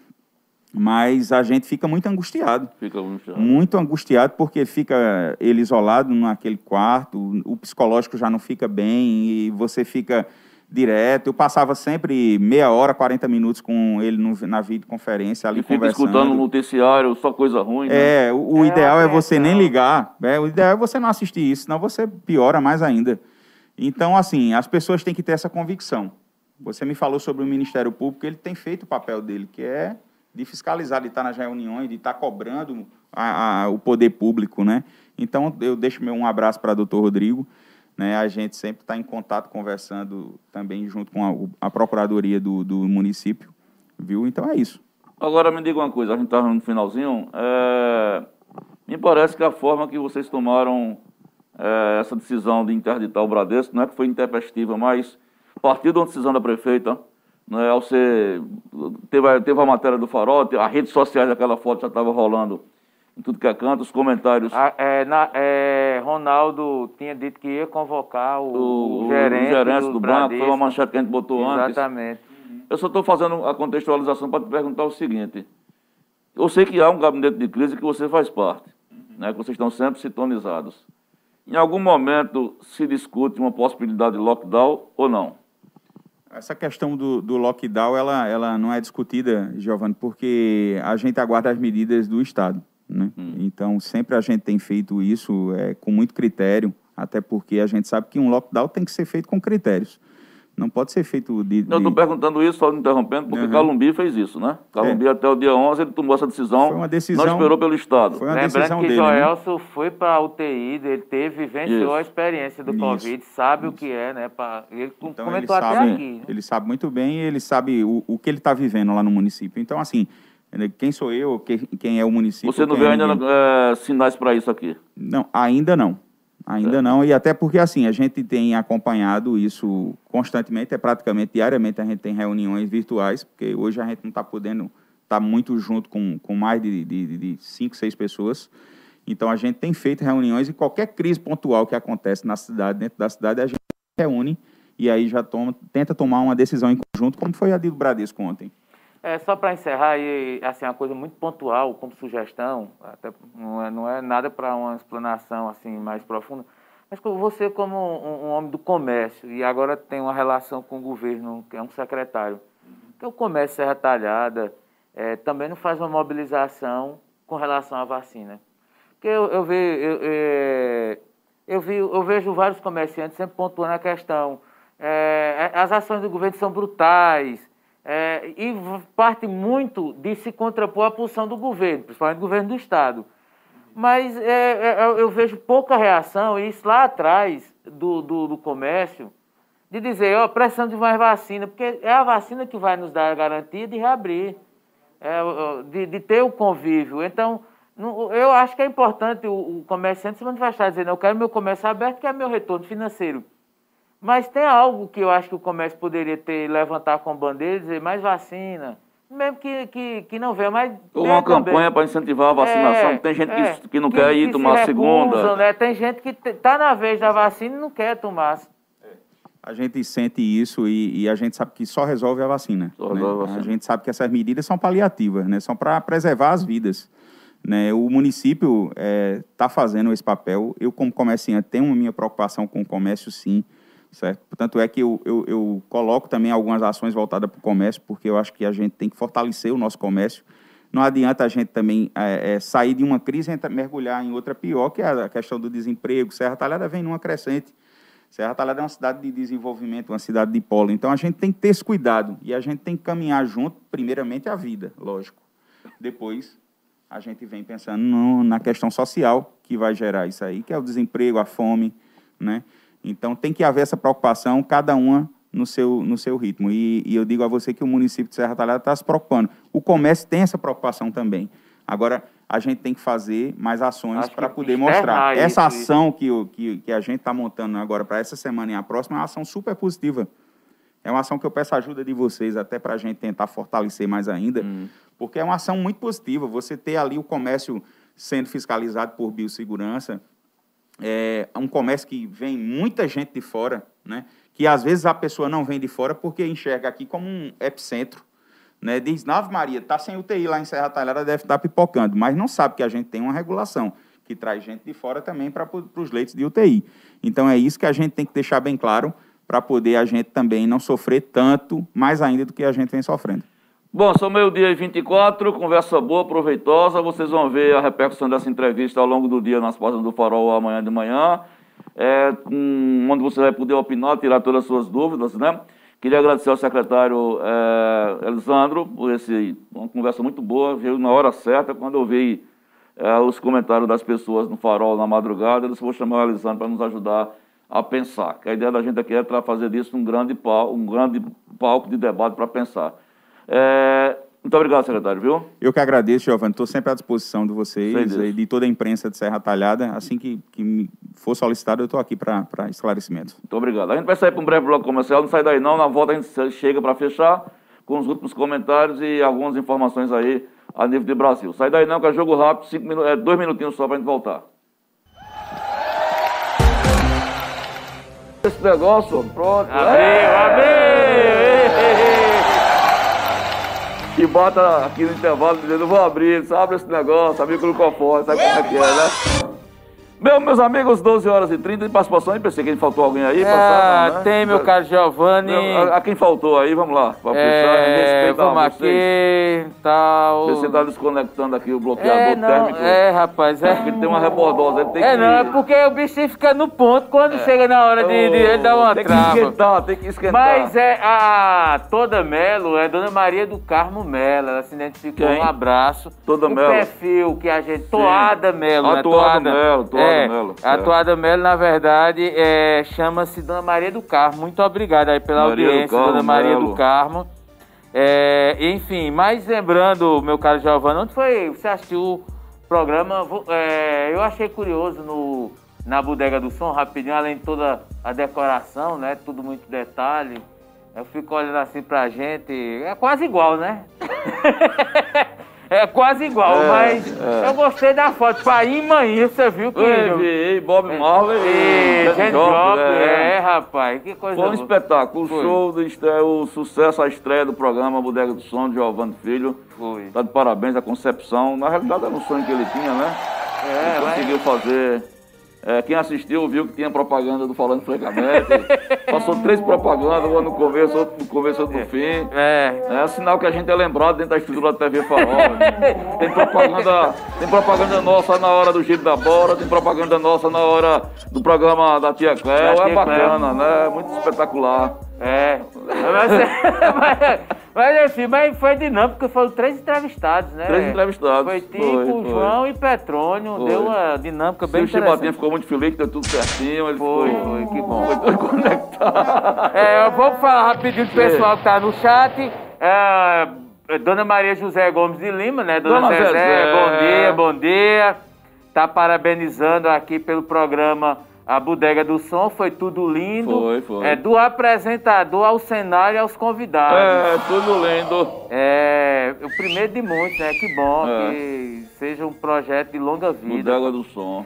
Mas a gente fica muito angustiado. Fica angustiado. Muito angustiado, porque fica ele isolado naquele quarto, o psicológico já não fica bem e você fica direto. Eu passava sempre meia hora, 40 minutos com ele no, na videoconferência ali e fica conversando. escutando o noticiário, só coisa ruim. Né? É, o, o é, ideal é, é você nem ligar. É, o ideal é você não assistir isso, senão você piora mais ainda. Então, assim, as pessoas têm que ter essa convicção. Você me falou sobre o Ministério Público, ele tem feito o papel dele, que é de fiscalizar, de estar nas reuniões, de estar cobrando a, a, o poder público, né? Então, eu deixo meu um abraço para o doutor Rodrigo. Né? A gente sempre está em contato, conversando também junto com a, a Procuradoria do, do, município, viu? Então, é isso. Agora, me diga uma coisa, a gente está no finalzinho. É... Me parece que a forma que vocês tomaram é, essa decisão de interditar o Bradesco, não é que foi intempestiva, mas partir de uma decisão da prefeita, né, ao ser, teve, teve a matéria do farol, a rede social daquela foto já estava rolando em tudo que é canto, os comentários. Ah, é, na, é, Ronaldo tinha dito que ia convocar o, o, o gerente, o gerente do, do banco, foi uma manchete que a gente botou Exatamente. antes. Exatamente. Eu só estou fazendo a contextualização para te perguntar o seguinte. Eu sei que há um gabinete de crise que você faz parte, né, que vocês estão sempre sintonizados. Em algum momento se discute uma possibilidade de lockdown ou não? Essa questão do, do lockdown, ela, ela não é discutida, Giovanni, porque a gente aguarda as medidas do Estado. Né? Hum. Então, sempre a gente tem feito isso é, com muito critério, até porque a gente sabe que um lockdown tem que ser feito com critérios. Não pode ser feito de. Não, estou perguntando isso, só interrompendo, porque uhum. Calumbi fez isso, né? Calumbi, é. até o dia 11, ele tomou essa decisão. Foi uma decisão. Não esperou pelo Estado. Foi uma Lembrando decisão que dele, né? Joelson né? foi para a UTI, ele teve, vivenciou isso. a experiência do isso. Covid, sabe isso. o que é, né? Pra, ele então, comentou ele até sabe, aqui. Né? Ele sabe muito bem e ele sabe o, o que ele está vivendo lá no município. Então, assim, quem sou eu, quem, quem é o município. Você não vê é ainda é, sinais para isso aqui? Não, ainda não. Ainda não, e até porque assim, a gente tem acompanhado isso constantemente, é praticamente diariamente a gente tem reuniões virtuais, porque hoje a gente não está podendo estar tá muito junto com, com mais de, de, de cinco, seis pessoas. Então a gente tem feito reuniões e qualquer crise pontual que acontece na cidade, dentro da cidade, a gente reúne e aí já toma, tenta tomar uma decisão em conjunto, como foi a do Bradesco ontem. É, só para encerrar, e, assim, uma coisa muito pontual, como sugestão, até não é, não é nada para uma explanação assim mais profunda, mas você como um, um, homem do comércio e agora tem uma relação com o governo, que é um secretário, que é o comércio Serra Talhada, é, também não faz uma mobilização com relação à vacina. Porque eu, eu, ve, eu, é, eu, vi, eu vejo vários comerciantes sempre pontuando a questão, é, as ações do governo são brutais, é, e parte muito de se contrapor à posição do governo, principalmente do governo do Estado. Mas é, é, eu vejo pouca reação, e isso lá atrás do, do, do comércio, de dizer, ó, oh, de mais vacina, porque é a vacina que vai nos dar a garantia de reabrir, é, de, de ter o convívio. Então, eu acho que é importante o, o comerciante se manifestar, dizendo, eu quero meu comércio aberto, que é meu retorno financeiro. Mas tem algo que eu acho que o comércio poderia ter, levantar com bandeira, dizer mais vacina, mesmo que, que, que não venha, mas... Ou uma campanha para incentivar a vacinação, é, tem gente é, que, que não que, quer ir tomar a segunda. Né? Tem gente que está na vez da vacina e não quer tomar. A gente sente isso e, e, a gente sabe que só resolve a vacina. Só né? resolve a, vacina. a gente sabe que essas medidas são paliativas, né? são para preservar as vidas. Né? O município está é, tá fazendo esse papel. Eu, como comerciante, tenho a minha preocupação com o comércio, sim certo? Portanto, é que eu, eu, eu coloco também algumas ações voltadas para o comércio, porque eu acho que a gente tem que fortalecer o nosso comércio. Não adianta a gente também é, é, sair de uma crise e mergulhar em outra pior, que é a questão do desemprego. Serra Talhada vem numa crescente. Serra Talhada é uma cidade de desenvolvimento, uma cidade de polo. Então, a gente tem que ter esse cuidado e a gente tem que caminhar junto, primeiramente, a vida, lógico. Depois, a gente vem pensando no, na questão social que vai gerar isso aí, que é o desemprego, a fome, né? Então tem que haver essa preocupação, cada uma no seu, no seu ritmo. E, e eu digo a você que o município de Serra Talhada está se preocupando. O comércio tem essa preocupação também. Agora, a gente tem que fazer mais ações para poder mostrar. Essa ação que, que, que a gente está montando agora para essa semana e a próxima é uma ação super positiva. É uma ação que eu peço ajuda de vocês até para a gente tentar fortalecer mais ainda, hum. porque é uma ação muito positiva. Você ter ali o comércio sendo fiscalizado por biossegurança, é um comércio que vem muita gente de fora, né? que às vezes a pessoa não vem de fora porque enxerga aqui como um epicentro. Né? Diz, Nave Maria, está sem UTI lá em Serra Talhada, deve estar tá pipocando, mas não sabe que a gente tem uma regulação que traz gente de fora também para os leitos de UTI. Então é isso que a gente tem que deixar bem claro para poder a gente também não sofrer tanto, mais ainda do que a gente vem sofrendo. Bom, são meio-dia e 24, conversa boa, proveitosa. Vocês vão ver a repercussão dessa entrevista ao longo do dia nas portas do Farol amanhã de manhã, é, um, onde você vai poder opinar, tirar todas as suas dúvidas, né? Queria agradecer ao secretário é, Elisandro por esse, uma conversa muito boa, veio na hora certa. Quando eu vi é, os comentários das pessoas no Farol na madrugada, disse, vou chamar o Elisandro para nos ajudar a pensar. Que a ideia da gente aqui é fazer disso um grande, palco, um grande palco de debate para pensar. É, muito obrigado, secretário, viu? Eu que agradeço, Giovanni. Estou sempre à disposição de vocês e de toda a imprensa de Serra Talhada. Assim que, que for solicitado, eu estou aqui para esclarecimentos. Muito obrigado. A gente vai sair para um breve bloco comercial, não sai daí não. Na volta a gente chega para fechar com os últimos comentários e algumas informações aí a nível de Brasil. Sai daí não, que é jogo rápido, cinco minu é, dois minutinhos só para a gente voltar. Esse negócio, pronto. Abriu, é. abriu! Que bota aqui no intervalo dizendo, vou abrir, abre esse negócio, abre o fora, sabe como é que é, né? Meu, meus amigos, 12 horas e 30 de participação. Eu pensei que faltou alguém aí. Ah, né? tem, meu caro Giovanni. a, a, quem faltou aí, vamos lá. Vamos é, vamos aqui, tal. Você está desconectando aqui o bloqueador é, não, térmico. É, rapaz, é. Porque tem uma rebordosa, tem é, que... não, é porque o bichinho fica no ponto quando é. chega na hora de, de ele dar uma tem trava. Tem que esquentar, tem que esquentar. Mas é a Toda Melo, é Dona Maria do Carmo Melo. Ela se identificou, quem? um abraço. Toda Melo. O perfil que a gente... Toada Melo, né? Toada Melo, Toada é, Melo. A Toada Melo, na verdade, é, chama-se Dona Maria do Carmo. Muito obrigado aí pela Maria audiência, Carmo, Dona Maria Melo. do Carmo. É, enfim, mas lembrando, meu caro Giovanni, onde foi? Você assistiu o programa? É, eu achei curioso no, na Bodega do Som, rapidinho, além de toda a decoração, né? Tudo muito detalhe. Eu fico olhando assim pra gente, é quase igual, né? É quase igual, é, mas é. eu gostei da foto. Pai e mãe, você viu que. Eu Bob Marley e James Joplin. É. é, rapaz, que coisa Foi um boa. espetáculo. O show, do estreia, o sucesso, a estreia do programa Bodega do Som de Giovanni Filho. Foi. Tá de parabéns a concepção. Na realidade era um sonho que ele tinha, né? É, ele conseguiu fazer é, quem assistiu viu que tinha propaganda do Falando Francamente. Passou três propagandas, uma no começo, outra no começo, outra no fim. É. É sinal que a gente é lembrado dentro da estrutura da TV Farol. Né? Tem propaganda, tem propaganda nossa na hora do giro da bola, tem propaganda nossa na hora do programa da Tia Cléo. É bacana, né? Muito espetacular. É. Mas, mas, mas enfim, mas foi dinâmico, porque foram três entrevistados, né? Três entrevistados. Foi Tico, foi, foi. João e Petrônio. Foi. Deu uma dinâmica bem interessante. O ficou muito feliz, deu tudo certinho. Ele foi, foi, foi, que bom. Foi todo conectado. É, vamos falar rapidinho do pessoal que tá no chat. É, Dona Maria José Gomes de Lima, né? Dona, Dona Zezé, Zezé, bom dia, bom dia. Tá parabenizando aqui pelo programa a Bodega do Som foi tudo lindo. Foi, foi. É, do apresentador ao cenário e aos convidados. É, tudo lindo. É, o primeiro de muitos, né? Que bom é. que seja um projeto de longa vida. Bodega do Som.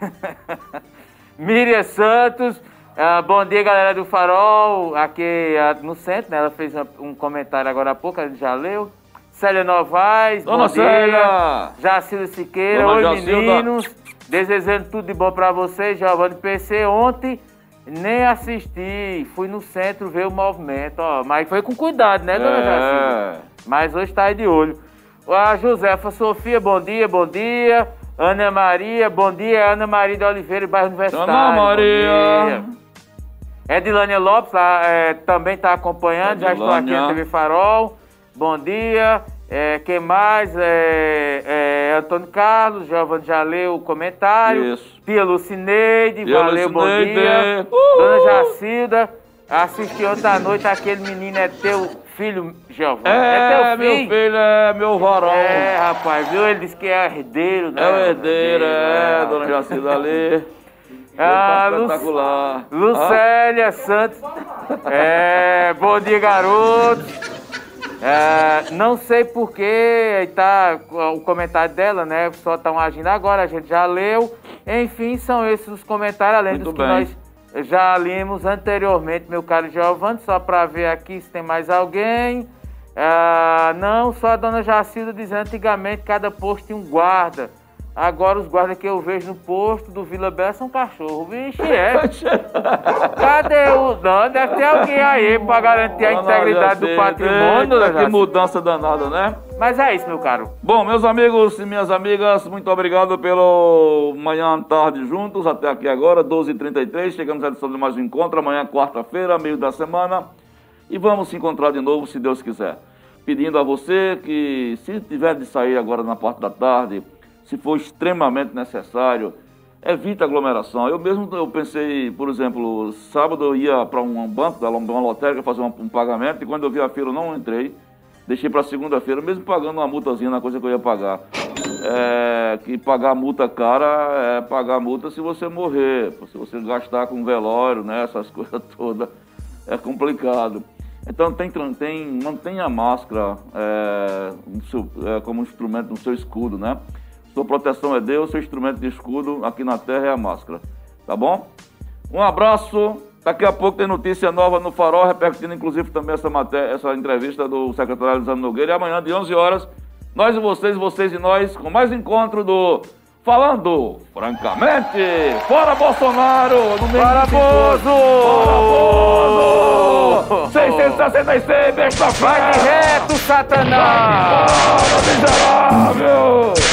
Miriam Santos, uh, bom dia galera do Farol, aqui uh, no centro, né? Ela fez um comentário agora há pouco, a gente já leu. Célia Novaes, Dona bom Célia. dia. Jacilda Siqueira, Dona oi Jacilda. meninos. Desejando tudo de bom para vocês, Giovanni PC. Ontem nem assisti, fui no centro ver o movimento, ó. Mas foi com cuidado, né, dona é. Mas hoje tá aí de olho. A Josefa Sofia, bom dia, bom dia. Ana Maria, bom dia. Ana Maria de Oliveira, bairro Universitário. Ana Maria. Edilânia Lopes é, também está acompanhando, Edilânia. já estou aqui na TV Farol. Bom dia. É, quem mais? É, é, Antônio Carlos, Giovanni já leu o comentário. Isso. Tia Lucineide, Tia valeu, Lucineide. bom dia. Uh! Dona Jacilda, assisti ontem à noite, aquele menino é teu filho, Giovanni. É, é teu filho? meu filho, é meu varão. É, rapaz, viu? Ele disse que é herdeiro, né? É o herdeiro, é, é Dona Jacilda ali. Ah, espetacular. Lucélia ah. Santos. É, bom dia, garoto. É, não sei porquê, tá o comentário dela, né? Só estão agindo agora, a gente já leu. Enfim, são esses os comentários, além Muito dos que bem. nós já lemos anteriormente, meu caro Giovanni, só para ver aqui se tem mais alguém. É, não, só a dona Jacilda dizendo antigamente cada posto tinha um guarda. Agora os guardas que eu vejo no posto do Vila Bela são cachorro. Vixe, é. Cadê o. Não, deve ter alguém aí pra garantir a integridade do patrimônio, né? Que mudança danada, né? Mas é isso, meu caro. Bom, meus amigos e minhas amigas, muito obrigado pelo manhã, tarde juntos, até aqui agora, 12h33. Chegamos à edição de mais um encontro, amanhã, quarta-feira, meio da semana. E vamos se encontrar de novo, se Deus quiser. Pedindo a você que, se tiver de sair agora na parte da tarde, se for extremamente necessário, evita aglomeração. Eu mesmo eu pensei, por exemplo, sábado eu ia para um banco, da uma lotérica, fazer um, um, pagamento, e quando eu vi a fila eu não entrei. Deixei para segunda-feira, mesmo pagando uma multazinha na coisa que eu ia pagar. É, que pagar multa cara é pagar multa se você morrer, se você gastar com velório, né, essas coisas todas, é complicado. Então tem, tem, mantenha a máscara é, seu, é, como instrumento no seu escudo, né? Sua proteção é Deus, seu instrumento de escudo aqui na terra é a máscara. Tá bom? Um abraço. Daqui a pouco tem notícia nova no Farol, repercutindo inclusive também essa, matéria, essa entrevista do secretário Elisandro Nogueira. E amanhã, de 11 horas, nós e vocês, vocês e nós, com mais encontro do Falando Francamente. Fora Bolsonaro! No Fora Bozo! Fora Bozo! 666, besta Vai reto, Satanás! Vai miserável!